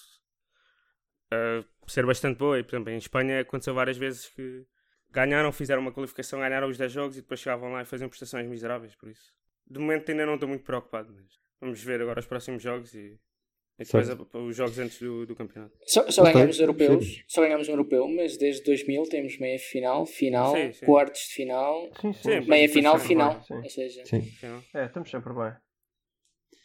ah, ser bastante boa. E por exemplo, em Espanha aconteceu várias vezes que ganharam, fizeram uma qualificação, ganharam os 10 jogos e depois chegavam lá e faziam prestações miseráveis. Por isso, de momento ainda não estou muito preocupado, mas vamos ver agora os próximos jogos e, e depois a- os jogos antes do, do campeonato. Só, só ganhamos europeus, percebo. só ganhamos um europeu, mas desde 2000 temos meia final, final, Sim, sim. quartos de final, Sim, sim. Sim, meia depois final, final. bem, sim. Ou seja, Sim. É, estamos sempre bem.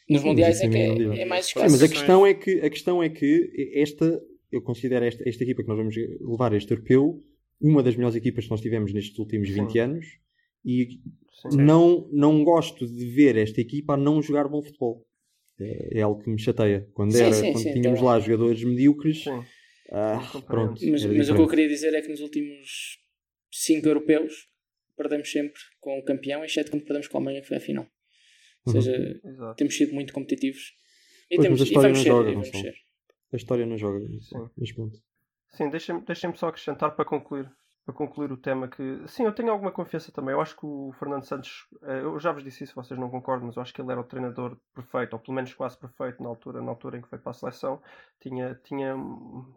nos Sim, mundiais é que é, é mais Sim, escasso. mas a Sim. questão é que, a questão é que esta, eu considero esta, esta equipa que nós vamos levar a este europeu uma das melhores equipas que nós tivemos nestes últimos Sim. 20 anos e Sim. não, não gosto de ver esta equipa a não jogar bom futebol. É, é algo que me chateia. Quando, Sim, era, sim, quando sim, tínhamos lá jogadores medíocres, Sim. ah, pronto. Mas, mas o que eu queria dizer é que nos últimos 5 europeus perdemos sempre com o campeão, exceto quando perdemos com a Alemanha, que foi a final. Ou Uhum. seja, Exato. temos sido muito competitivos. E, Pois, temos, mas a e história vamos não ser, joga, e vamos ser. A história não joga. Sim. Mas pronto. Sim, deixem-me deixem só acrescentar para concluir, para concluir o tema que sim, eu tenho alguma confiança também. Eu acho que o Fernando Santos, eh, eu já vos disse isso, vocês não concordam, mas eu acho que ele era o treinador perfeito, ou pelo menos quase perfeito na altura, na altura em que foi para a seleção. Tinha, tinha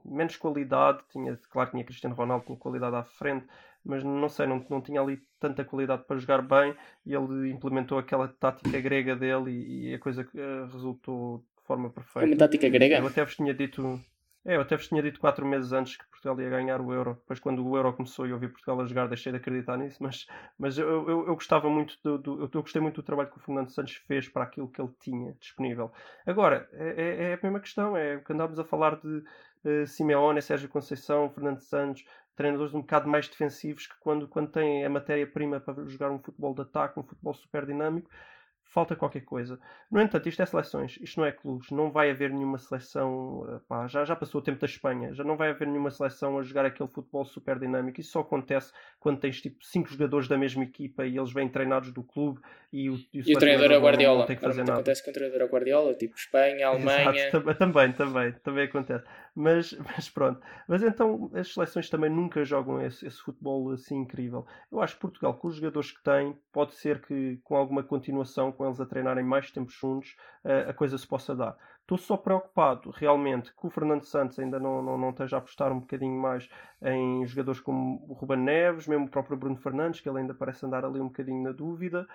menos qualidade, tinha, claro, tinha Cristiano Ronaldo, tinha qualidade à frente, mas não sei, não, não tinha ali tanta qualidade para jogar bem e ele implementou aquela tática grega dele e, e a coisa eh, resultou de forma perfeita. Uma tática grega. Eu até vos tinha dito. É, eu até vos tinha dito quatro meses antes que Portugal ia ganhar o Euro. Depois, quando o Euro começou e eu vi Portugal a jogar, deixei de acreditar nisso. Mas, mas eu, eu, eu gostava muito do, do- eu, eu gostei muito do trabalho que o Fernando Santos fez para aquilo que ele tinha disponível. Agora, é, é- é a mesma questão. É que andámos a falar de eh, Simeone, Sérgio Conceição, Fernando Santos, treinadores um bocado mais defensivos que quando, quando têm a matéria-prima para jogar um futebol de ataque, um futebol super dinâmico, falta qualquer coisa. No entanto, isto é seleções, isto não é clubes, não vai haver nenhuma seleção, eh, pá, já, já passou o tempo da Espanha, já não vai haver nenhuma seleção a jogar aquele futebol super dinâmico. Isso só acontece quando tens tipo cinco jogadores da mesma equipa e eles vêm treinados do clube e o, E o treinador é o não- não Guardiola. tem que fazer nada. acontece com o treinador é Guardiola, tipo Espanha, Alemanha. Exato, tam- também, também, também acontece. Mas, mas pronto. Mas então as seleções também nunca jogam esse, esse futebol assim incrível. Eu acho que Portugal, com os jogadores que tem, pode ser que com alguma continuação, com eles a treinarem mais tempo juntos, eh, a coisa se possa dar. Estou só preocupado, realmente, que o Fernando Santos ainda não, não, não esteja a apostar um bocadinho mais em jogadores como o Ruben Neves, mesmo o próprio Bruno Fernandes, que ele ainda parece andar ali um bocadinho na dúvida.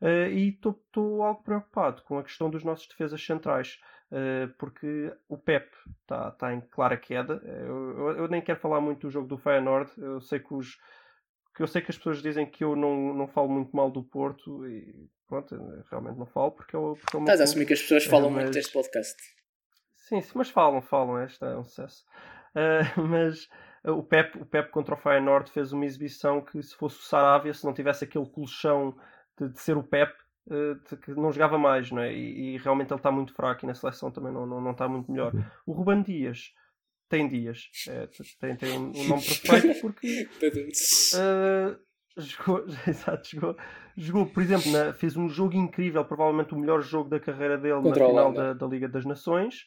Eh, e estou algo preocupado com a questão dos nossos defesas centrais, eh, porque o Pep está tá em clara queda. Eh, Eu, eu- eu nem quero falar muito do jogo do Feyenoord. Eu sei que os que eu sei que as pessoas dizem que eu não, não falo muito mal do Porto e pronto, realmente não falo porque eu, porque é o meu Estás a assumir que as pessoas É, falam mas- muito deste podcast. Sim, sim, mas falam, falam, esta é um sucesso. Ah, mas o Pep, o Pep contra o Feyenoord fez uma exibição que se fosse o Sarabia, se não tivesse aquele colchão de, de ser o Pep, de que não jogava mais, não é? E, e realmente ele está muito fraco e na seleção também não, não, não está muito melhor. O Ruban Dias tem dias, é, tem, tem um, um nome perfeito porque Uh, jogou, exato, jogou, jogou, por exemplo, na- fez um jogo incrível, provavelmente o melhor jogo da carreira dele Contra na final da, da Liga das Nações.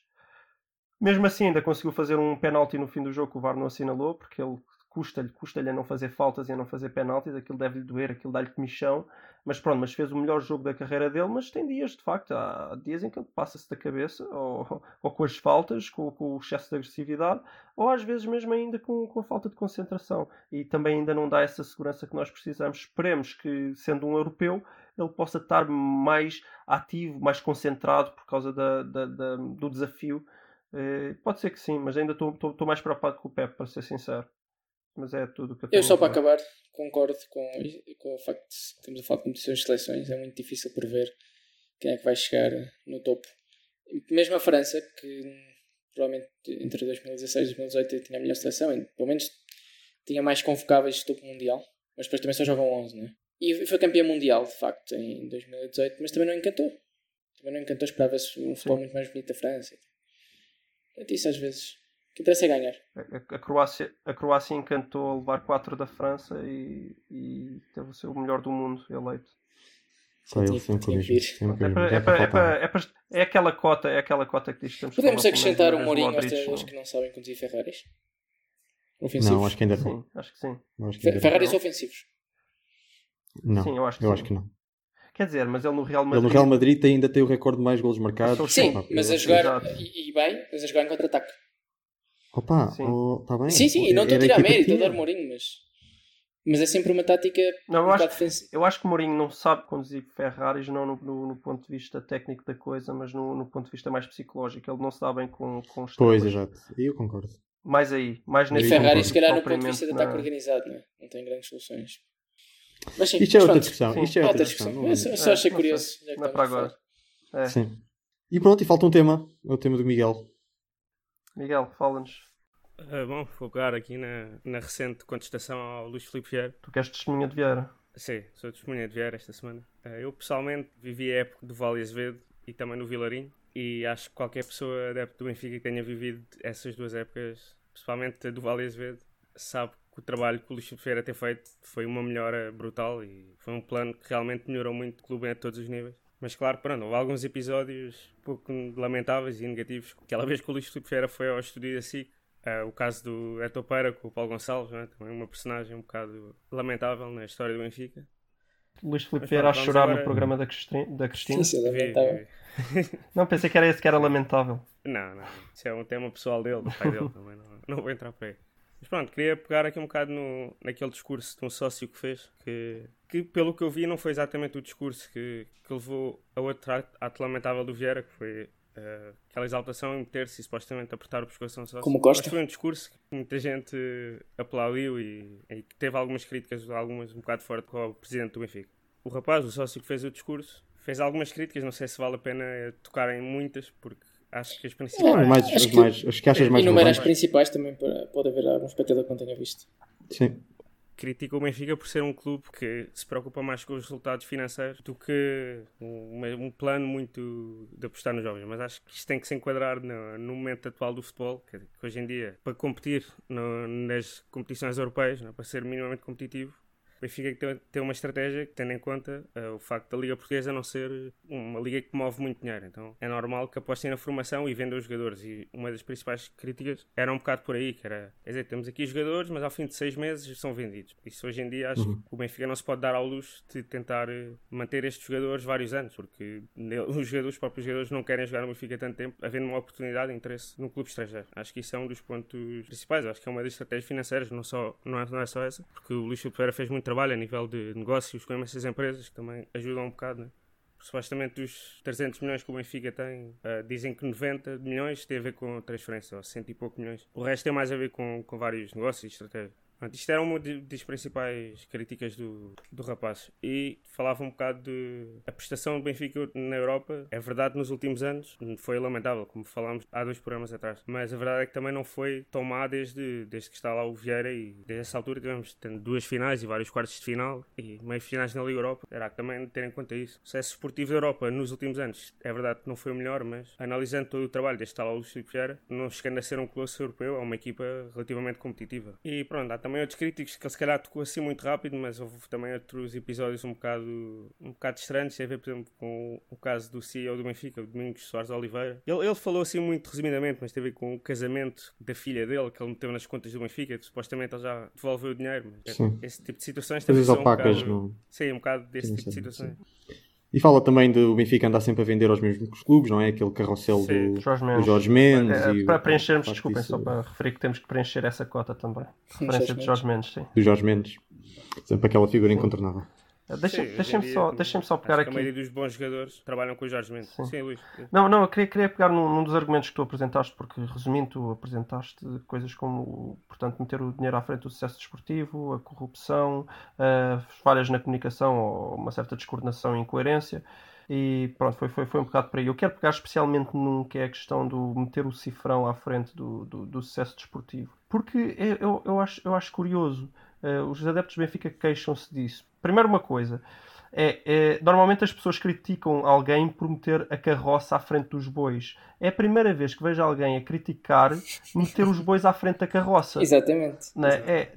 Mesmo assim, ainda conseguiu fazer um penalti no fim do jogo que o VAR não assinalou, porque ele custa-lhe custa a não fazer faltas e a não fazer penaltis, aquilo deve-lhe doer, aquilo dá-lhe comichão. Mas pronto, mas fez o melhor jogo da carreira dele, mas tem dias, de facto, há dias em que ele passa-se da cabeça, ou, ou com as faltas, com, com o excesso de agressividade, ou às vezes mesmo ainda com, com a falta de concentração. E também ainda não dá essa segurança que nós precisamos. Esperemos que, sendo um europeu, ele possa estar mais ativo, mais concentrado por causa da, da- da- do desafio. Eh, pode ser que sim, mas ainda estou mais preocupado com o Pep, para ser sincero. Mas é tudo que eu Eu só para acabar concordo com, com o facto de estamos a falar de competições de seleções, é muito difícil prever quem é que vai chegar no topo. Mesmo a França, que provavelmente entre 2016 e 2018 tinha a melhor seleção, e pelo menos tinha mais convocáveis de topo mundial, mas depois também só jogam 11, não é? E foi campeã mundial, de facto, em 2018, mas também não encantou. Também não encantou, esperava-se um futebol muito mais bonito da França. Pronto, isso às vezes. Que interessa é ganhar. A, a Croácia, a Croácia encantou a levar 4 da França e, e teve o seu melhor do mundo eleito. Pá, ele tinha- tinha que É, é, para- é, é, aquela cota, é aquela cota que diz que temos que Podemos acrescentar um Mourinho aos treinadores que não sabem conduzir Ferraris? Ofensivos? Não, acho que ainda não. Sim, acho que sim. Acho que Fe- ainda não. Ferraris ofensivos. Não, Sim, eu acho que eu sim. acho que não. Quer dizer, mas ele no Real Ele Madrid. no Real Madrid ainda tem o recorde de mais golos marcados. Sim, mas a jogar. E, e bem, mas a jogar em contra-ataque. Opa, Sim. oh, tá bem. Sim, sim, e não estou a tirar mérito, adoro Mourinho, mas. Mas é sempre uma tática Não, eu acho, defensiva. eu acho que Mourinho não sabe conduzir Ferraris, não no, no- no ponto de vista técnico da coisa, mas no, no ponto de vista mais psicológico. Ele não se dá bem com, com os Pois, exato. Aí eu concordo. Mais aí, mais E nesse Ferrari, Ferrari, se calhar, no ponto de vista de na- ataque organizado, não é? Não tem grandes soluções. Mas sim, Isto é outra discussão. Sim. Isto é É outra outra discussão. discussão. não Eu é? só, É, achei não curioso. que Não é estamos para a agora. É. Sim. E pronto, e falta um tema. É o tema do Miguel. Miguel, fala-nos. Ah, bom, vou pegar aqui na, na recente contestação ao Luís Filipe Vieira. Tu queres testemunha de Vieira? Sim, sou testemunha de Vieira esta semana. Ah, eu pessoalmente vivi a época do Vale Azevedo e também no Vilarinho. E acho que qualquer pessoa adepto do Benfica que tenha vivido essas duas épocas, principalmente a do Vale Azevedo, sabe que o trabalho que o Luís Filipe Vieira tem feito foi uma melhora brutal e foi um plano que realmente melhorou muito o clube a todos os níveis. Mas claro, pronto, houve alguns episódios um pouco lamentáveis e negativos. Aquela vez que o Luís Filipe Vieira foi ao estúdio da SIC, ah, o caso do Eto Peira com o Paulo Gonçalves, não é? também uma personagem um bocado lamentável na história do Benfica. Luís Filipe Vieira a chorar agora- no programa da, Cristina, da Cristina. Isso é Vi- lamentável. Não, pensei que era esse que era lamentável. Não, não. Isso é um tema pessoal dele, do pai dele também. Não, não vou entrar por aí. Mas pronto, queria pegar aqui um bocado no, naquele discurso de um sócio que fez, que, que pelo que eu vi não foi exatamente o discurso que, que levou a outro ato, ato lamentável do Vieira, que foi eh, aquela exaltação em meter-se e supostamente apertar o pescoço a um sócio. Como Costa. Mas foi um discurso que muita gente aplaudiu e, e teve algumas críticas, algumas um bocado forte com o presidente do Benfica. O rapaz, o sócio que fez o discurso, fez algumas críticas, não sei se vale a pena tocar em muitas, porque acho que as Não, principais... mais, acho as que- mais, as que achas mais Enumera as principais também, para, pode haver algum espectador que não tenha visto. Sim. critica o Benfica por ser um clube que se preocupa mais com os resultados financeiros do que um, um plano muito de apostar nos jovens. Mas acho que isto tem que se enquadrar no, no momento atual do futebol, que, que hoje em dia, para competir no- nas competições europeias, não é? para ser minimamente competitivo, Benfica tem, tem uma estratégia que, tendo em conta eh, o facto da Liga Portuguesa não ser uma liga que move muito dinheiro. Então é normal que apostem na formação e vendam os jogadores. E uma das principais críticas era um bocado por aí, que era, quer dizer, temos aqui jogadores, mas ao fim de seis meses são vendidos. Isso hoje em dia acho que o Benfica não se pode dar ao luxo de tentar eh, manter estes jogadores vários anos, porque os jogadores, os próprios jogadores não querem jogar no Benfica tanto tempo, havendo uma oportunidade e interesse no clube estrangeiro. Acho que isso é um dos pontos principais. Acho que é uma das estratégias financeiras, não, só, não, é, não é só essa, porque o Luís Pereira fez muito trabalho a nível de negócios com imensas empresas que também ajudam um bocado, né? Supostamente dos 300 milhões que o Benfica tem, ah, dizem que 90 milhões tem a ver com transferência, ou 100 e pouco milhões. O resto tem mais a ver com, com vários negócios e estratégias. Isto era uma das principais críticas do, do rapaz. E falava um bocado de a prestação do Benfica na Europa. É verdade, nos últimos anos foi lamentável, como falámos há dois programas atrás. Mas a verdade é que também não foi tão má desde, desde que está lá o Vieira. E desde essa altura tivemos duas finais e vários quartos de final e meio finais na Liga Europa. Era que também ter em conta isso. O sucesso esportivo da Europa nos últimos anos é verdade que não foi o melhor, mas analisando todo o trabalho desde que está lá o Vieira, não chegando a ser um colosso europeu, é uma equipa relativamente competitiva. E pronto, há também outros críticos que ele se calhar tocou assim muito rápido, mas houve também outros episódios um bocado, um bocado estranhos. Tem a ver, por exemplo, com o caso do CEO do Benfica, o Domingos Soares de Oliveira. Ele, ele falou assim muito resumidamente, mas teve a ver com o casamento da filha dele, que ele meteu nas contas do Benfica, que supostamente ele já devolveu o dinheiro. Mas Sim. esse tipo de situações também são um bocado, Não... Sim, um bocado desse Sim, tipo de sim, situações. E fala também do Benfica andar sempre a vender aos mesmos clubes, não é? Aquele carrossel Sim, do, Jorge do Mendes. Jorge Mendes. É, e para preenchermos, desculpem, disso- só para referir que temos que preencher essa cota também. Sim, Referência de Jorge Mendes, sim. do Jorge Mendes. Sempre aquela figura incontornável. Sim, em Deixem-me só, deixem só pegar aqui. A maioria dos bons jogadores trabalham com o Jorge Mendes. Sim. Sim, Luís. Não, não, eu queria, queria pegar num, num dos argumentos que tu apresentaste, porque resumindo, tu apresentaste coisas como, portanto, meter o dinheiro à frente do sucesso desportivo, a corrupção, ah, falhas na comunicação ou uma certa descoordenação e incoerência. E pronto, foi, foi, foi um bocado por aí. Eu quero pegar especialmente num que é a questão do meter o cifrão à frente do, do, do sucesso desportivo. Porque eu, eu, eu acho, eu acho curioso, ah, os adeptos do Benfica queixam-se disso. Primeiro, uma coisa. É, é, normalmente as pessoas criticam alguém por meter a carroça à frente dos bois. É a primeira vez que vejo alguém a criticar meter os bois à frente da carroça. Exatamente. Não, é? É-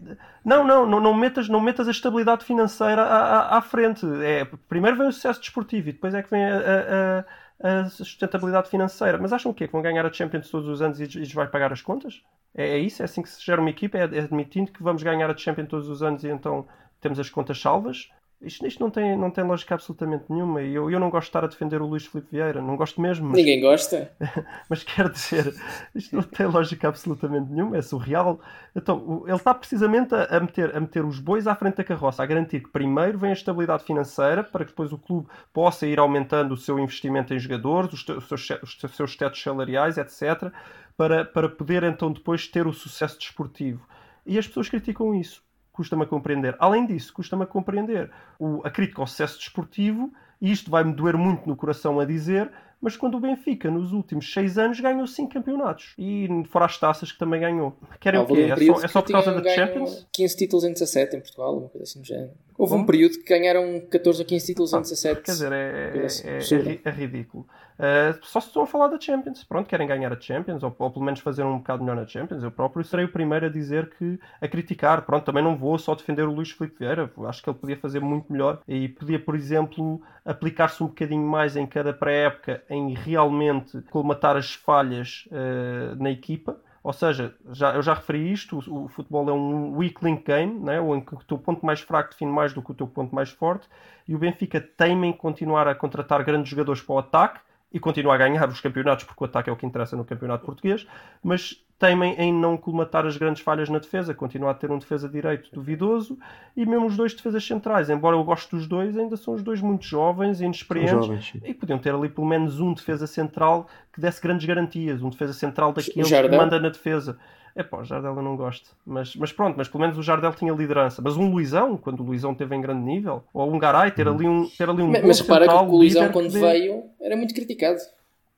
não, não, não, não metas, não metas a estabilidade financeira à, à, à frente. É, primeiro vem o sucesso desportivo e depois é que vem a, a- a- a sustentabilidade financeira. Mas acham o quê? Que vão ganhar a Champions todos os anos e lhes vai pagar as contas? É, é isso? É assim que se gera uma equipa? É, admitindo que vamos ganhar a Champions todos os anos e então temos as contas salvas? Isto, isto não, tem, não tem lógica absolutamente nenhuma. E eu, eu não gosto de estar a defender o Luís Filipe Vieira. Não gosto mesmo. Mas, Ninguém gosta. mas quer dizer, isto não tem lógica absolutamente nenhuma. É surreal. Então, ele está precisamente a, a meter, a meter os bois à frente da carroça, a garantir que primeiro vem a estabilidade financeira para que depois o clube possa ir aumentando o seu investimento em jogadores, os, te- os seus, os seus tetos salariais, etc., para, para poder então depois ter o sucesso desportivo. E as pessoas criticam isso. Custa-me a compreender. Além disso, custa-me a compreender o- a crítica ao sucesso desportivo, e isto vai-me doer muito no coração a dizer, mas quando o Benfica, nos últimos seis anos, ganhou cinco campeonatos. E fora as taças que também ganhou. Querem o Houve quê? um É só, é só por causa da Champions? 15 títulos em 17 em Portugal, uma coisa assim do género. Houve um Como? período que ganharam 14 ou 15 títulos em 17. Quer dizer, é, assim, é- é é ridículo. Uh, só se estão a falar da Champions. Pronto, querem ganhar a Champions, ou, ou pelo menos fazer um bocado melhor na Champions. Eu próprio serei o primeiro a dizer que, a criticar. Pronto, também não vou só defender o Luís Filipe Vieira. Acho que ele podia fazer muito melhor e podia, por exemplo, aplicar-se um bocadinho mais em cada pré-época em realmente colmatar as falhas uh, na equipa. Ou seja, já, eu já referi isto, o, o futebol é um weak link game, né? em que o teu ponto mais fraco define mais do que o teu ponto mais forte, e o Benfica teima em continuar a contratar grandes jogadores para o ataque e continuar a ganhar os campeonatos, porque o ataque é o que interessa no campeonato português, mas teimem em não colmatar as grandes falhas na defesa, continuar a ter um defesa direito duvidoso, e mesmo os dois defesas centrais, embora eu goste dos dois, ainda são os dois muito jovens e inexperientes, jovens, e podiam ter ali pelo menos um defesa central que desse grandes garantias, um defesa central daqueles que manda na defesa. É pá, o Jardel eu não gosto. Mas, mas pronto, mas pelo menos o Jardel tinha liderança. Mas um Luizão, quando o Luizão esteve em grande nível, ou um Garay, ter ali um, ter ali um Mas, mas repara central, que o Luizão, quando veio, era muito criticado.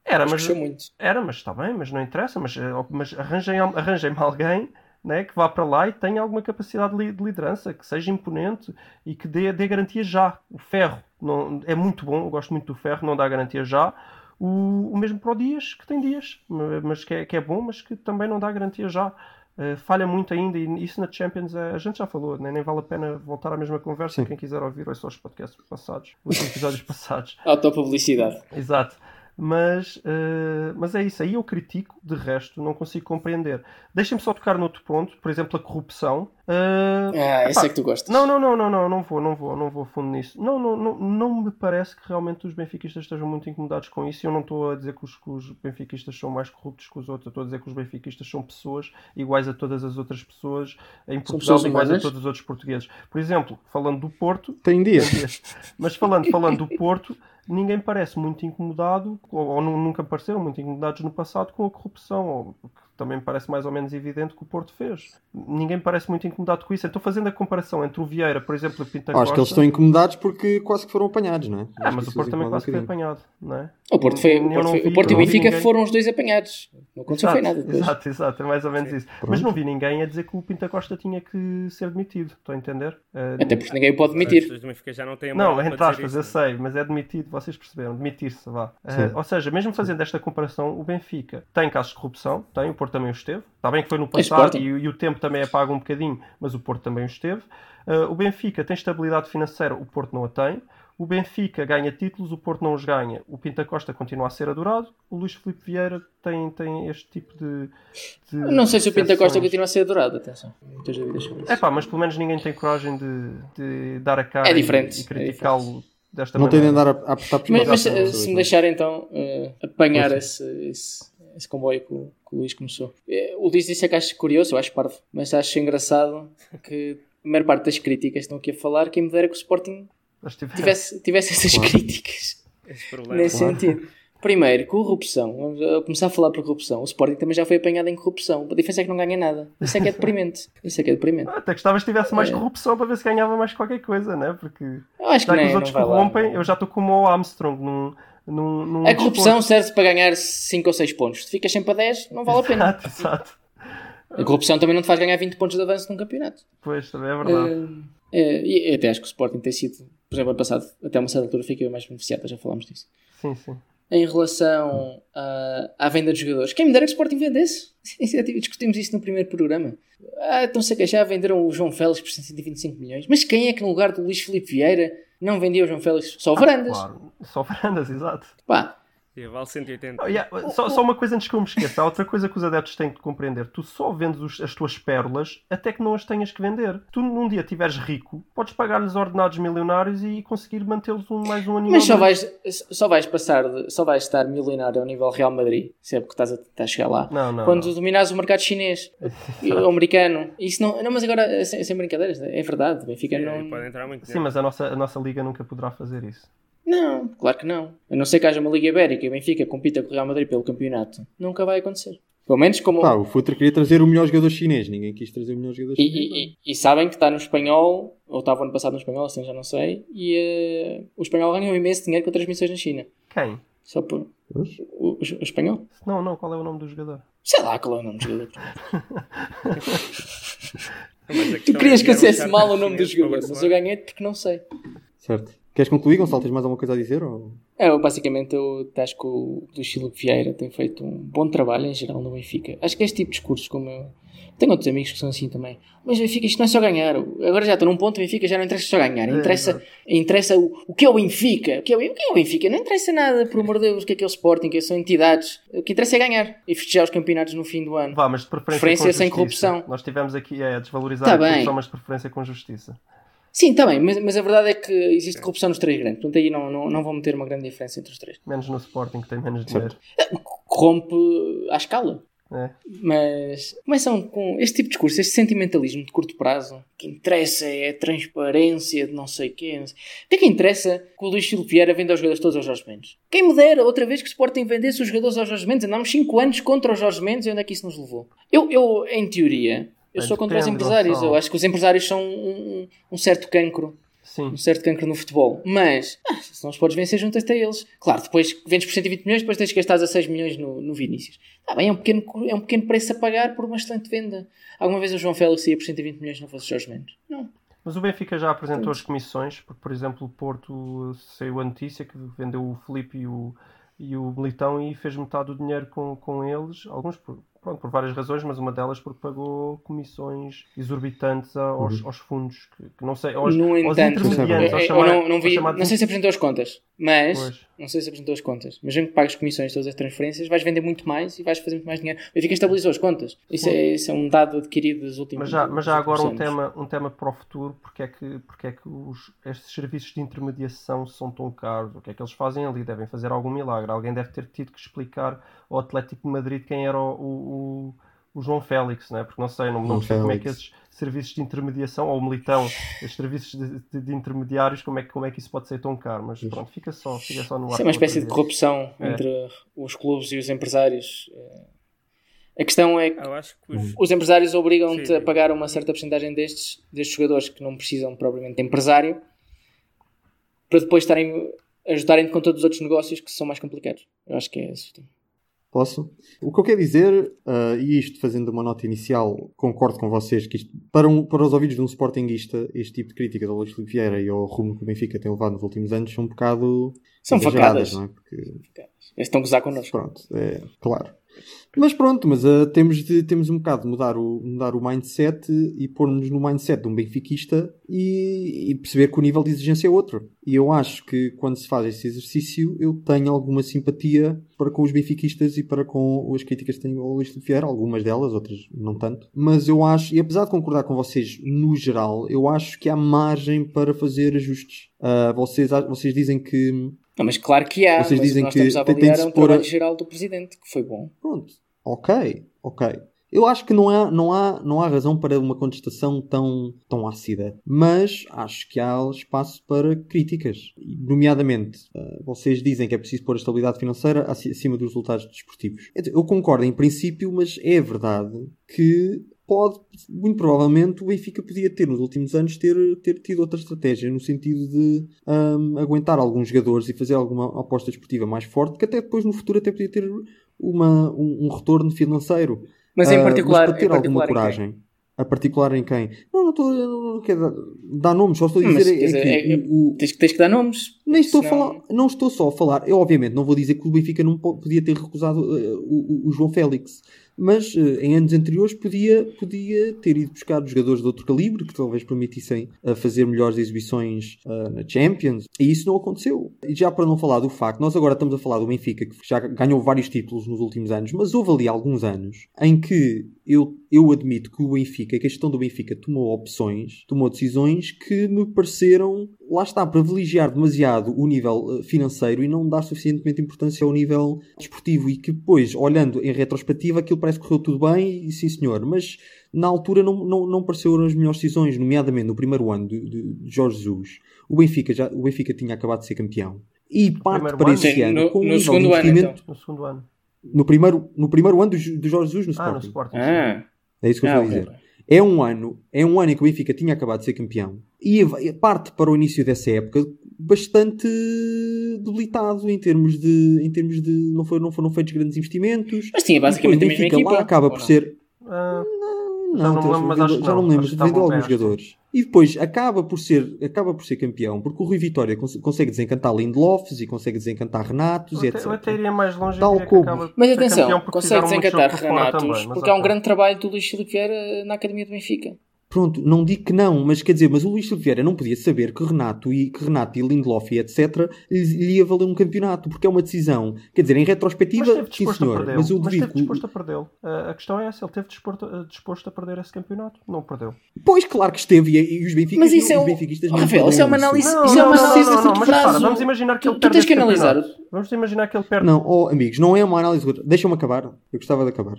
Era, Mas muito. era, mas está bem, mas não interessa. Mas, eh, mas arranjem, arranjem-me alguém né, que vá para lá e tenha alguma capacidade de li- de liderança, que seja imponente e que dê, dê garantia já. O ferro não, é muito bom, eu gosto muito do ferro, não dá garantia já. O, o mesmo para o Dias, que tem Dias, ma- mas que é, que é bom, mas que também não dá garantia já. Eh, falha muito ainda e isso na Champions eh, a gente já falou, né? nem vale a pena voltar à mesma conversa. Sim. Quem quiser ouvir, ouça os podcasts passados, os episódios passados. Autopublicidade. Exato. Mas, eh, mas é isso. Aí eu critico, de resto, não consigo compreender. Deixem-me só tocar noutro ponto, por exemplo, a corrupção. Eh, Ah, esse epá, é que tu gostas. Não, não, não, não, não, não vou, não vou, não vou a fundo nisso. Não, não, não, não me parece que realmente os benfiquistas estejam muito incomodados com isso. E eu não estou a dizer que os, que os benfiquistas são mais corruptos que os outros. Eu estou a dizer que os benfiquistas são pessoas iguais a todas as outras pessoas em Portugal, pessoas iguais a humanas? todos os outros portugueses. Por exemplo, falando do Porto, Tem dia. mas falando, falando do Porto, ninguém parece muito incomodado, ou, ou nu- nunca pareceram muito incomodados no passado com a corrupção, ou, também parece mais ou menos evidente que o Porto fez. Ninguém parece muito incomodado com isso. Então, fazendo a comparação entre o Vieira, por exemplo, e o Pinta Acho Costa... que eles estão incomodados porque quase que foram apanhados, não é? Ah, Acho mas que o Porto também quase um foi apanhado, não é? O Porto, foi, o Porto, foi- vi- o Porto e o Benfica ninguém- foram os dois apanhados. Não aconteceu foi Exato, nada depois. exato, exato, é mais ou menos isso. Mas não vi ninguém a dizer que o Pinta Costa tinha que ser demitido, estou a entender? Eh, Até porque ninguém o pode As Benfica já não têm a Não, entre aspas, isso, eu né? sei, mas é demitido, vocês perceberam, demitir-se, vá. Sim. Eh, ou seja, mesmo fazendo esta comparação, o Benfica tem casos de corrupção, tem, o Porto também o esteve. Está bem que foi no passado Sporting. e, e o tempo também apaga um bocadinho, mas o Porto também o esteve. Eh, o Benfica tem estabilidade financeira, o Porto não a tem. O Benfica ganha títulos, o Porto não os ganha. O Pinta Costa continua a ser adorado. O Luís Filipe Vieira tem, tem este tipo de. de Não sei se o Pinta Costa continua a ser adorado, atenção. Muitas dúvidas sobre isso. É pá, mas pelo menos ninguém tem coragem de, de dar a cara É e- diferente, e, é criticá-lo desta Não tem de andar a, a apertar por Mas, mas, se me deixar então eh, apanhar esse, esse, esse comboio que o, que o Luís começou. Eh, O Luís disse é que acho curioso, eu acho parvo, mas acho engraçado que a maior parte das críticas estão aqui a falar quem me dera que o Sporting tivesse- tivesse, essas críticas Esse problema. nesse sentido. Primeiro, corrupção. Vamos a começar a falar por corrupção. O Sporting também já foi apanhado em corrupção. A diferença é que não ganha nada. Isso é que é deprimente. Isso é que é deprimente. Até gostava que tivesse mais É. corrupção para ver se ganhava mais qualquer coisa, né? Porque Eu acho que, já que nem, os não outros corrompem, eu já estou como o Armstrong num. Num, num A corrupção serve para ganhar 5 ou 6 pontos. Se ficas sempre a 10, não vale a pena. Exato, exato. A corrupção também não te faz ganhar 20 pontos de avanço num campeonato. Pois, também é verdade. Eh, e até acho que o Sporting tem sido por exemplo, ano passado, até uma certa altura, fiquei mais beneficiado, já falámos disso. Sim, sim. Em relação à, à venda de jogadores, quem me dera que o Sporting vendesse? Já tive- Discutimos isso no primeiro programa. Ah, então sei que já venderam o João Félix por 125 milhões. Mas quem é que no lugar do Luís Filipe Vieira não vendia o João Félix? Só o Varandas. Claro, só varandas, exato. Pá, Sim, vale 180. Oh, yeah, Só, só uma coisa antes que eu me esqueça. Há outra coisa que os adeptos têm que compreender. Tu só vendes os- as tuas pérolas até que não as tenhas que vender. Tu num dia estiveres rico, podes pagar-lhes ordenados milionários e conseguir mantê-los um, mais um animal. mas só vais, só vais passar, de- só vais estar milionário ao nível Real Madrid, se é porque estás a tentar chegar lá. Não, não. Quando não. dominares o mercado chinês, e o americano. Isso não, não, mas agora, sem, sem brincadeiras, é verdade. Benfica É, não. Pode entrar muito Sim, mas a nossa, a nossa liga nunca poderá fazer isso. Não, claro que não. A não ser que haja uma Liga Ibérica e o Benfica compita com o Real Madrid pelo campeonato. Nunca vai acontecer. Pelo menos como. Pá, o Futre queria trazer o melhor jogador chinês. Ninguém quis trazer o melhor jogador E, chinês. e- e- e sabem que está no espanhol, ou estava ano passado no espanhol, assim já não sei, e eh, o espanhol ganhou imenso dinheiro com transmissões na China. Quem? Só por. O, o- o espanhol? Não, não, qual é o nome do jogador? Sei lá qual é o nome do jogador. Tu querias que eu dissesse mal o nome do jogador, mas eu ganhei porque não sei. Certo. Queres concluir, Gonçalo? Tens mais alguma coisa a dizer? Ou... É, eu, basicamente, eu acho que o Luís Filipe Vieira tem feito um bom trabalho em geral no Benfica. Acho que este tipo de discursos, como eu. Tenho outros amigos que são assim também. Mas Benfica, isto não é só ganhar. Agora já estou num ponto, Benfica já não interessa só ganhar. Interessa, interessa o, o que é o Benfica. O que é o, o que é o Benfica? Não interessa nada, por amor de Deus, o que é que é o Sporting, que são entidades. O que interessa é ganhar e festejar os campeonatos no fim do ano. Vá, mas de preferência, Preferência com sem justiça. corrupção. Nós tivemos aqui é, a desvalorizar Tá a bem. corrupção, mas de preferência com justiça. Sim, está bem, mas, mas a verdade é que existe corrupção nos três grandes. Portanto, aí não, não, não vão meter uma grande diferença entre os três. Menos no Sporting, que tem menos dinheiro. Corrompe à escala. É. Mas começam com este tipo de discurso, este sentimentalismo de curto prazo. O que interessa é a transparência de não sei o quê. não sei- O que é que interessa que o Luís Filipe Vieira venda os jogadores todos aos Jorge Mendes? Quem me dera outra vez que o Sporting vendesse os jogadores aos Jorge Mendes? Andámos 5 anos contra os Jorge Mendes e onde é que isso nos levou? Eu, eu em teoria, eu sou contra os empresários. Eu acho que os empresários são um, um- certo cancro Sim. um certo cancro no futebol. Mas, ah, se não os podes vencer, juntas-te a eles. Claro, depois vendes por 120 milhões, depois tens que gastar 16 milhões no, no Vinícius. Ah, bem, é um, pequeno, é um pequeno preço a pagar por uma excelente venda. Alguma vez o João Félix ia por 120 milhões não fosse Jorge Mendes? Não. Mas o Benfica já apresentou as comissões, porque, por exemplo, o Porto saiu a notícia que vendeu o Felipe e o, e o Militão e fez metade do dinheiro com, com eles, alguns por, pronto, por várias razões, mas uma delas porque pagou comissões exorbitantes aos, aos fundos, que, que não sei, aos, no aos entanto, intermediantes, eu, aos chamar- não, não, aos vi, não sei se apresentou as contas, mas Pois. não sei se apresentou as contas. Mas mesmo que pagues comissões todas as transferências, vais vender muito mais e vais fazer muito mais dinheiro. O Benfica estabilizou as contas. Isso é, isso é um dado adquirido dos últimos Mas já, mas já agora um anos. tema, um tema para o futuro, porque é que, porque é que os, estes serviços de intermediação são tão caros? O que é que eles fazem ali? Devem fazer algum milagre. Alguém deve ter tido que explicar ao Atlético de Madrid quem era o, o, o João Félix, não é? Porque não sei, não, não percebo como é que esses serviços de intermediação, ou o Militão, esses serviços de, de- de intermediários, como é, que- como é que isso pode ser tão caro? Mas pronto, fica só, fica só no ar. Isso é uma espécie de corrupção É. entre os clubes e os empresários. A questão é que que os, os empresários obrigam-te a pagar uma certa porcentagem destes, destes jogadores que não precisam propriamente de empresário para depois estarem ajudarem-te com todos os outros negócios que são mais complicados. Eu acho que é isso. Posso? O que eu quero dizer, ah, e isto fazendo uma nota inicial, concordo com vocês que isto, para, um- para os ouvidos de um sportinguista, este tipo de críticas ao Luís Filipe Vieira e ao rumo que o Benfica tem levado nos últimos anos são um bocado São facadas. não é? Porque estão a gozar connosco. Pronto, é claro. Mas pronto, mas ah, temos, de, temos um bocado de mudar o, mudar o mindset e pôr-nos no mindset de um benfiquista e, e perceber que o nível de exigência é outro. E eu acho que quando se faz esse exercício, eu tenho alguma simpatia para com os benfiquistas e para com as críticas que tenho ao Luís algumas delas, outras não tanto. Mas eu acho, e apesar de concordar com vocês no geral, eu acho que há margem para fazer ajustes. Ah, vocês, vocês dizem que Não, mas claro que há. Vocês dizem nós que estamos a tem- tem de avaliar se um pôr trabalho geral do Presidente, que foi bom. Pronto, ok, ok. Eu acho que não há, não há, não há razão para uma contestação tão, tão ácida, mas acho que há espaço para críticas. Nomeadamente, ah, vocês dizem que é preciso pôr a estabilidade financeira aci- acima dos resultados desportivos. Eu concordo em princípio, mas é verdade que pode, muito provavelmente, o Benfica podia ter nos últimos anos ter, ter tido outra estratégia no sentido de ahm, aguentar alguns jogadores e fazer alguma aposta desportiva mais forte, que até depois no futuro até podia ter uma, um, um retorno financeiro. Mas em Ah, particular, para ter em alguma coragem. A particular em quem? Não, não estou não, não quero dar, dar nomes, só estou a dizer Mas, é, dizer, é- é- o- Tens, que- tens que dar nomes. nem estou senão- a falar, não estou só a falar. Eu obviamente não vou dizer que o Benfica não po- podia ter recusado o, o- o João Félix, mas eh, em anos anteriores podia, podia ter ido buscar jogadores de outro calibre que talvez permitissem fazer melhores exibições eh, na Champions. E isso não aconteceu. E já para não falar do facto, nós agora estamos a falar do Benfica que já ganhou vários títulos nos últimos anos, mas houve ali alguns anos em que eu, eu admito que o Benfica, que a gestão do Benfica tomou opções, tomou decisões que me pareceram, lá está, privilegiar demasiado o nível eh, financeiro e não dar suficientemente importância ao nível desportivo. E que depois, olhando em retrospectiva, aquilo parece que correu tudo bem, e sim senhor, mas na altura não, não, não pareceram as melhores decisões, nomeadamente no primeiro ano de, de- Jorge Jesus. O Benfica, já, o Benfica tinha acabado de ser campeão. E parte para ano? esse Sim, ano, no- com um no nível segundo ano, então. No segundo ano. no, primeiro, no primeiro ano do, Jorge Jesus no Ah, no Sporting. Sporting. Ah, É isso que eu ah, estou a dizer. É um ano, é um ano em que o Benfica tinha acabado de ser campeão e parte para o início dessa época bastante debilitado em termos de, em termos de não foram, não foram feitos grandes investimentos. Mas tinha basicamente a Depois mesma Benfica equipa. lá acaba por não? ser Ah, não, Já não me tem- lembro, mas acho que já não não. me lembro, vendeu alguns jogadores. E depois acaba por ser, acaba por ser campeão, porque o Rui Vitória cons- consegue desencantar Lindelofs e consegue desencantar Renatos e eu, até, etc. eu até iria mais longe e Tal como- Mas atenção, consegue desencantar Renatos, também, porque há um ok. grande trabalho do Luís Filipe Vieira na Academia do Benfica. Pronto, não digo que não, mas quer dizer, mas o Luís Silveira não podia saber que Renato e, que Renato e Lindelof e etc. lhe lhe ia valer um campeonato, porque é uma decisão. Quer dizer, em Mas retrospectiva, sim senhor, mas eu Mas devido esteve que o- disposto a perdê-lo. Ah, a questão é essa, ele esteve disposto, a- disposto a perder esse campeonato. Não perdeu. Pois, claro que esteve, e, e os benfiquistas Mas isso não, é um- benfiquistas não Rafael, isso é uma análise- Não, Isso é não, uma não, análise não, curto não, mas repara, vamos imaginar que Tu- ele tu perde tens esse que analisar. campeonato. Vamos imaginar que ele perde. Não, oh, amigos, não é uma análise. Deixa-me acabar. Eu gostava de acabar.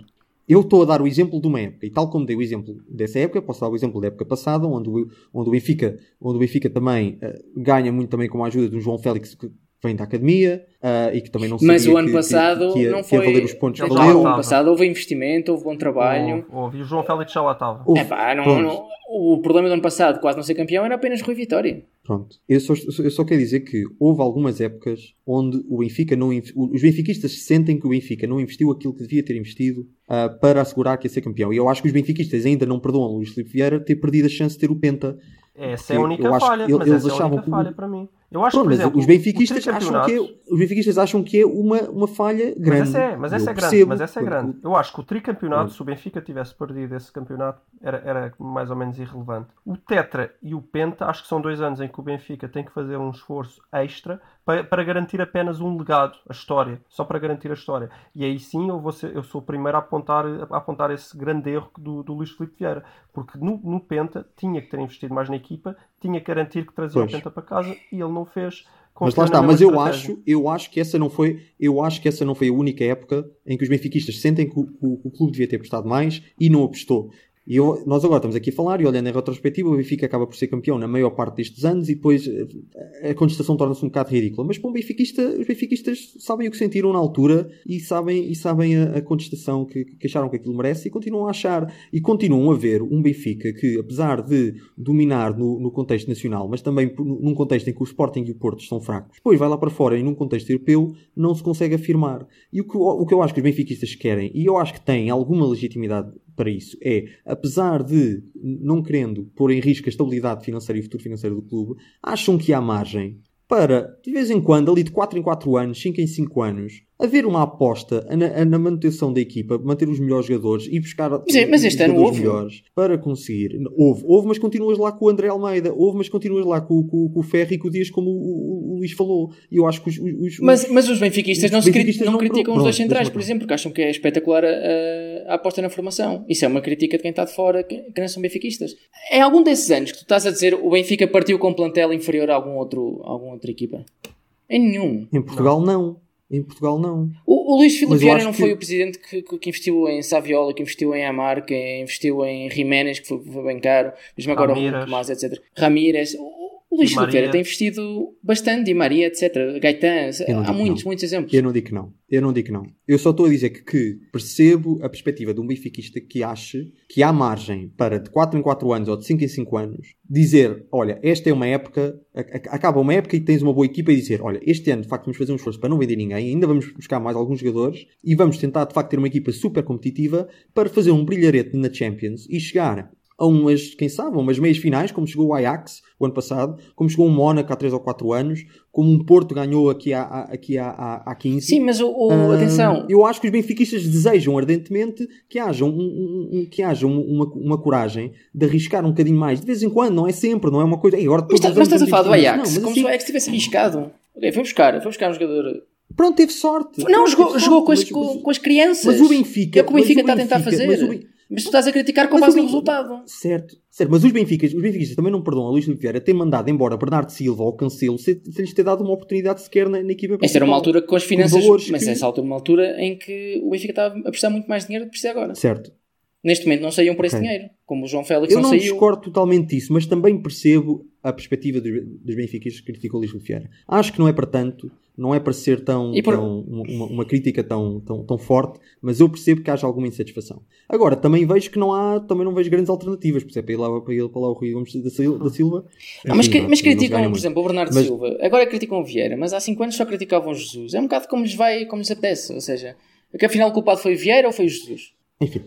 Eu estou a dar o exemplo de uma época, e tal como dei o exemplo dessa época, posso dar o exemplo da época passada, onde o, onde o, Benfica, onde o Benfica também eh, ganha muito também com a ajuda de um João Félix que vem da academia eh, e que também não sabia Mas o ano que, passado que, ia, não que ia foi. valer os pontos valeu. o ano passado houve investimento, houve bom trabalho. Houve. E o João Félix já lá estava. Houve- É não, não- o problema do ano passado, quase não ser campeão, era apenas Rui Vitória. Pronto. Eu só, eu só quero dizer que houve algumas épocas onde o Benfica não os benfiquistas sentem que o Benfica não investiu aquilo que devia ter investido ah, para assegurar que ia ser campeão. E eu acho que os benfiquistas ainda não perdoam a Luís Filipe Vieira ter perdido a chance de ter o Penta. Essa é a única falha. mas eles essa é a única que o- falha para mim. Eu acho que, mas exemplo, os benfiquistas, acham que é, os benfiquistas acham que é uma, uma falha grande. Mas essa é, mas essa Eu é grande, percebo, mas essa é grande. Eu acho que o tricampeonato, Pronto. se o Benfica tivesse perdido esse campeonato, era, era mais ou menos irrelevante. O Tetra e o Penta, acho que são dois anos em que o Benfica tem que fazer um esforço extra para, para garantir apenas um legado, a história, só para garantir a história. E aí sim eu, vou ser- eu sou o primeiro a apontar, a apontar esse grande erro do, do Luís Filipe Vieira, porque no, no Penta tinha que ter investido mais na equipa, tinha que garantir que trazia Pois. o Penta para casa e ele não fez. Mas lá está, mas eu estratégia. acho, eu acho que essa não foi, eu acho que essa não foi a única época em que os benfiquistas sentem que o, que o clube devia ter prestado mais e não apostou. E eu- nós agora estamos aqui a falar e olhando em retrospectiva, o Benfica acaba por ser campeão na maior parte destes anos e depois eh, a contestação torna-se um bocado ridícula. Mas para um benfiquista, os benfiquistas sabem o que sentiram na altura e sabem, e sabem a, a contestação que, que acharam que aquilo merece e continuam a achar. E continuam a ver um Benfica que, apesar de dominar no, no contexto nacional, mas também num contexto em que o Sporting e o Porto estão fracos, depois vai lá para fora e num contexto europeu não se consegue afirmar. E o que, o que eu acho que os benfiquistas querem, e eu acho que têm alguma legitimidade para isso, é, apesar de não querendo pôr em risco a estabilidade financeira e o futuro financeiro do clube, acham que há margem para, de vez em quando, ali de 4 em 4 anos, 5 em 5 anos, haver uma aposta na, na manutenção da equipa, manter os melhores jogadores e buscar Mas mas este ano houve. melhores para conseguir. Houve, houve, mas continuas lá com o André Almeida, houve, mas continuas lá com, com, com o Ferro e com o Dias, como o, o- o Luís falou. Eu acho que os. os- os- Mas, mas os benfiquistas os não, benfiquistas não não- criticam os pronto, dois centrais, por exemplo, porque acham que é espetacular a, a- aposta na formação. Isso é uma crítica de quem está de fora, que, que não são benfiquistas. Em algum desses anos que tu estás a dizer o Benfica partiu com um plantel inferior a algum outro, a outra equipa? Em nenhum. Em Portugal, não. Em Portugal, não. O, o Luís Filipe Vieira não que- foi o presidente que, que- que investiu em Saviola, que investiu em Amar, que investiu em Jiménez, que foi, foi bem caro, mesmo agora o Ramírez. Tomás, etc. Ramírez. O, Luís Maria. tem investido bastante, Di Maria, etc. Gaetan, há muitos, não. muitos exemplos. Eu não digo que não. Eu não digo que não. Eu só estou a dizer que, que percebo a perspectiva de um benfiquista que ache que há margem para de 4 em 4 anos ou de 5 em 5 anos dizer, olha, esta é uma época, acaba uma época e tens uma boa equipa e dizer, olha, este ano de facto vamos fazer um esforço para não vender ninguém, ainda vamos buscar mais alguns jogadores e vamos tentar de facto ter uma equipa super competitiva para fazer um brilharete na Champions e chegar a umas, quem sabe, a umas meias finais, como chegou o Ajax o ano passado, como chegou o Mónaco há 3 ou 4 anos, como um Porto ganhou aqui há, aqui há, há, há 15. Sim, mas o, o- Hum, atenção, Eu acho que os benfiquistas desejam ardentemente que haja, um, um- um- que haja um- uma, uma coragem de arriscar um bocadinho mais. De vez em quando, não é sempre, não é uma coisa. "Ei, agora mas, tá- mas estás a falar do Ajax, isto." Não, mas como assim, se o Ajax tivesse arriscado. Ok, foi buscar, foi buscar um jogador. Pronto, teve sorte. Não, Pronto, jogou, teve jogou sorte, com, as, mas- com, com as crianças. Mas o Benfica. É o que o Benfica está a tentar fazer. Mas tu estás a criticar com Mas base no resultado. Certo, certo. Mas os benficas, os benfiquistas também não perdoam a Luís Filipe Vieira ter mandado embora Bernardo Silva ou Cancelo sem, sem lhes ter dado uma oportunidade sequer na, na equipa Esta era uma principal. altura com as finanças. valores Mas que- essa altura é uma altura em que o Benfica estava a precisar muito mais dinheiro do que precisa agora. Certo. Neste momento não saíam por esse Ok. dinheiro. Como o João Félix Eu não, não saiu. discordo totalmente disso, mas também percebo a perspectiva dos, dos benfiquistas que criticam o Luís Vieira. Acho que não é para tanto, não é para ser tão, por- tão- uma, uma crítica tão, tão, tão forte, mas eu percebo que haja alguma insatisfação. Agora, também vejo que não há, também não vejo grandes alternativas, por exemplo, para ir lá para, para lá o Rui Gomes da Sil- da Silva. Ah, mas, que- não- mas não criticam, por exemplo, o Bernardo Mas- Silva. Agora criticam o Vieira, mas há 5 anos só criticavam Jesus. É um bocado como lhes vai, como lhes apetece. Ou seja, que afinal o culpado foi o Vieira ou foi o Jesus? Enfim.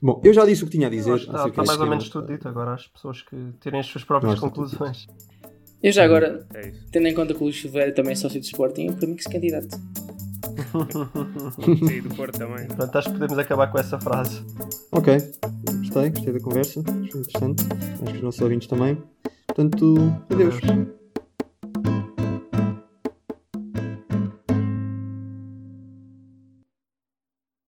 Bom, eu já disse o que tinha a dizer. Está, está deste mais ou menos tudo dito agora. As pessoas que tirem as suas próprias conclusões. Eu já agora, É tendo em conta que o Luís Silveira também é sócio do Sporting, para mim que se candidato. Sim, do Porto também. Portanto, acho que podemos acabar com essa frase. Ok, gostei, gostei da conversa, foi interessante. Acho que os nossos ouvintes também. Portanto, adeus.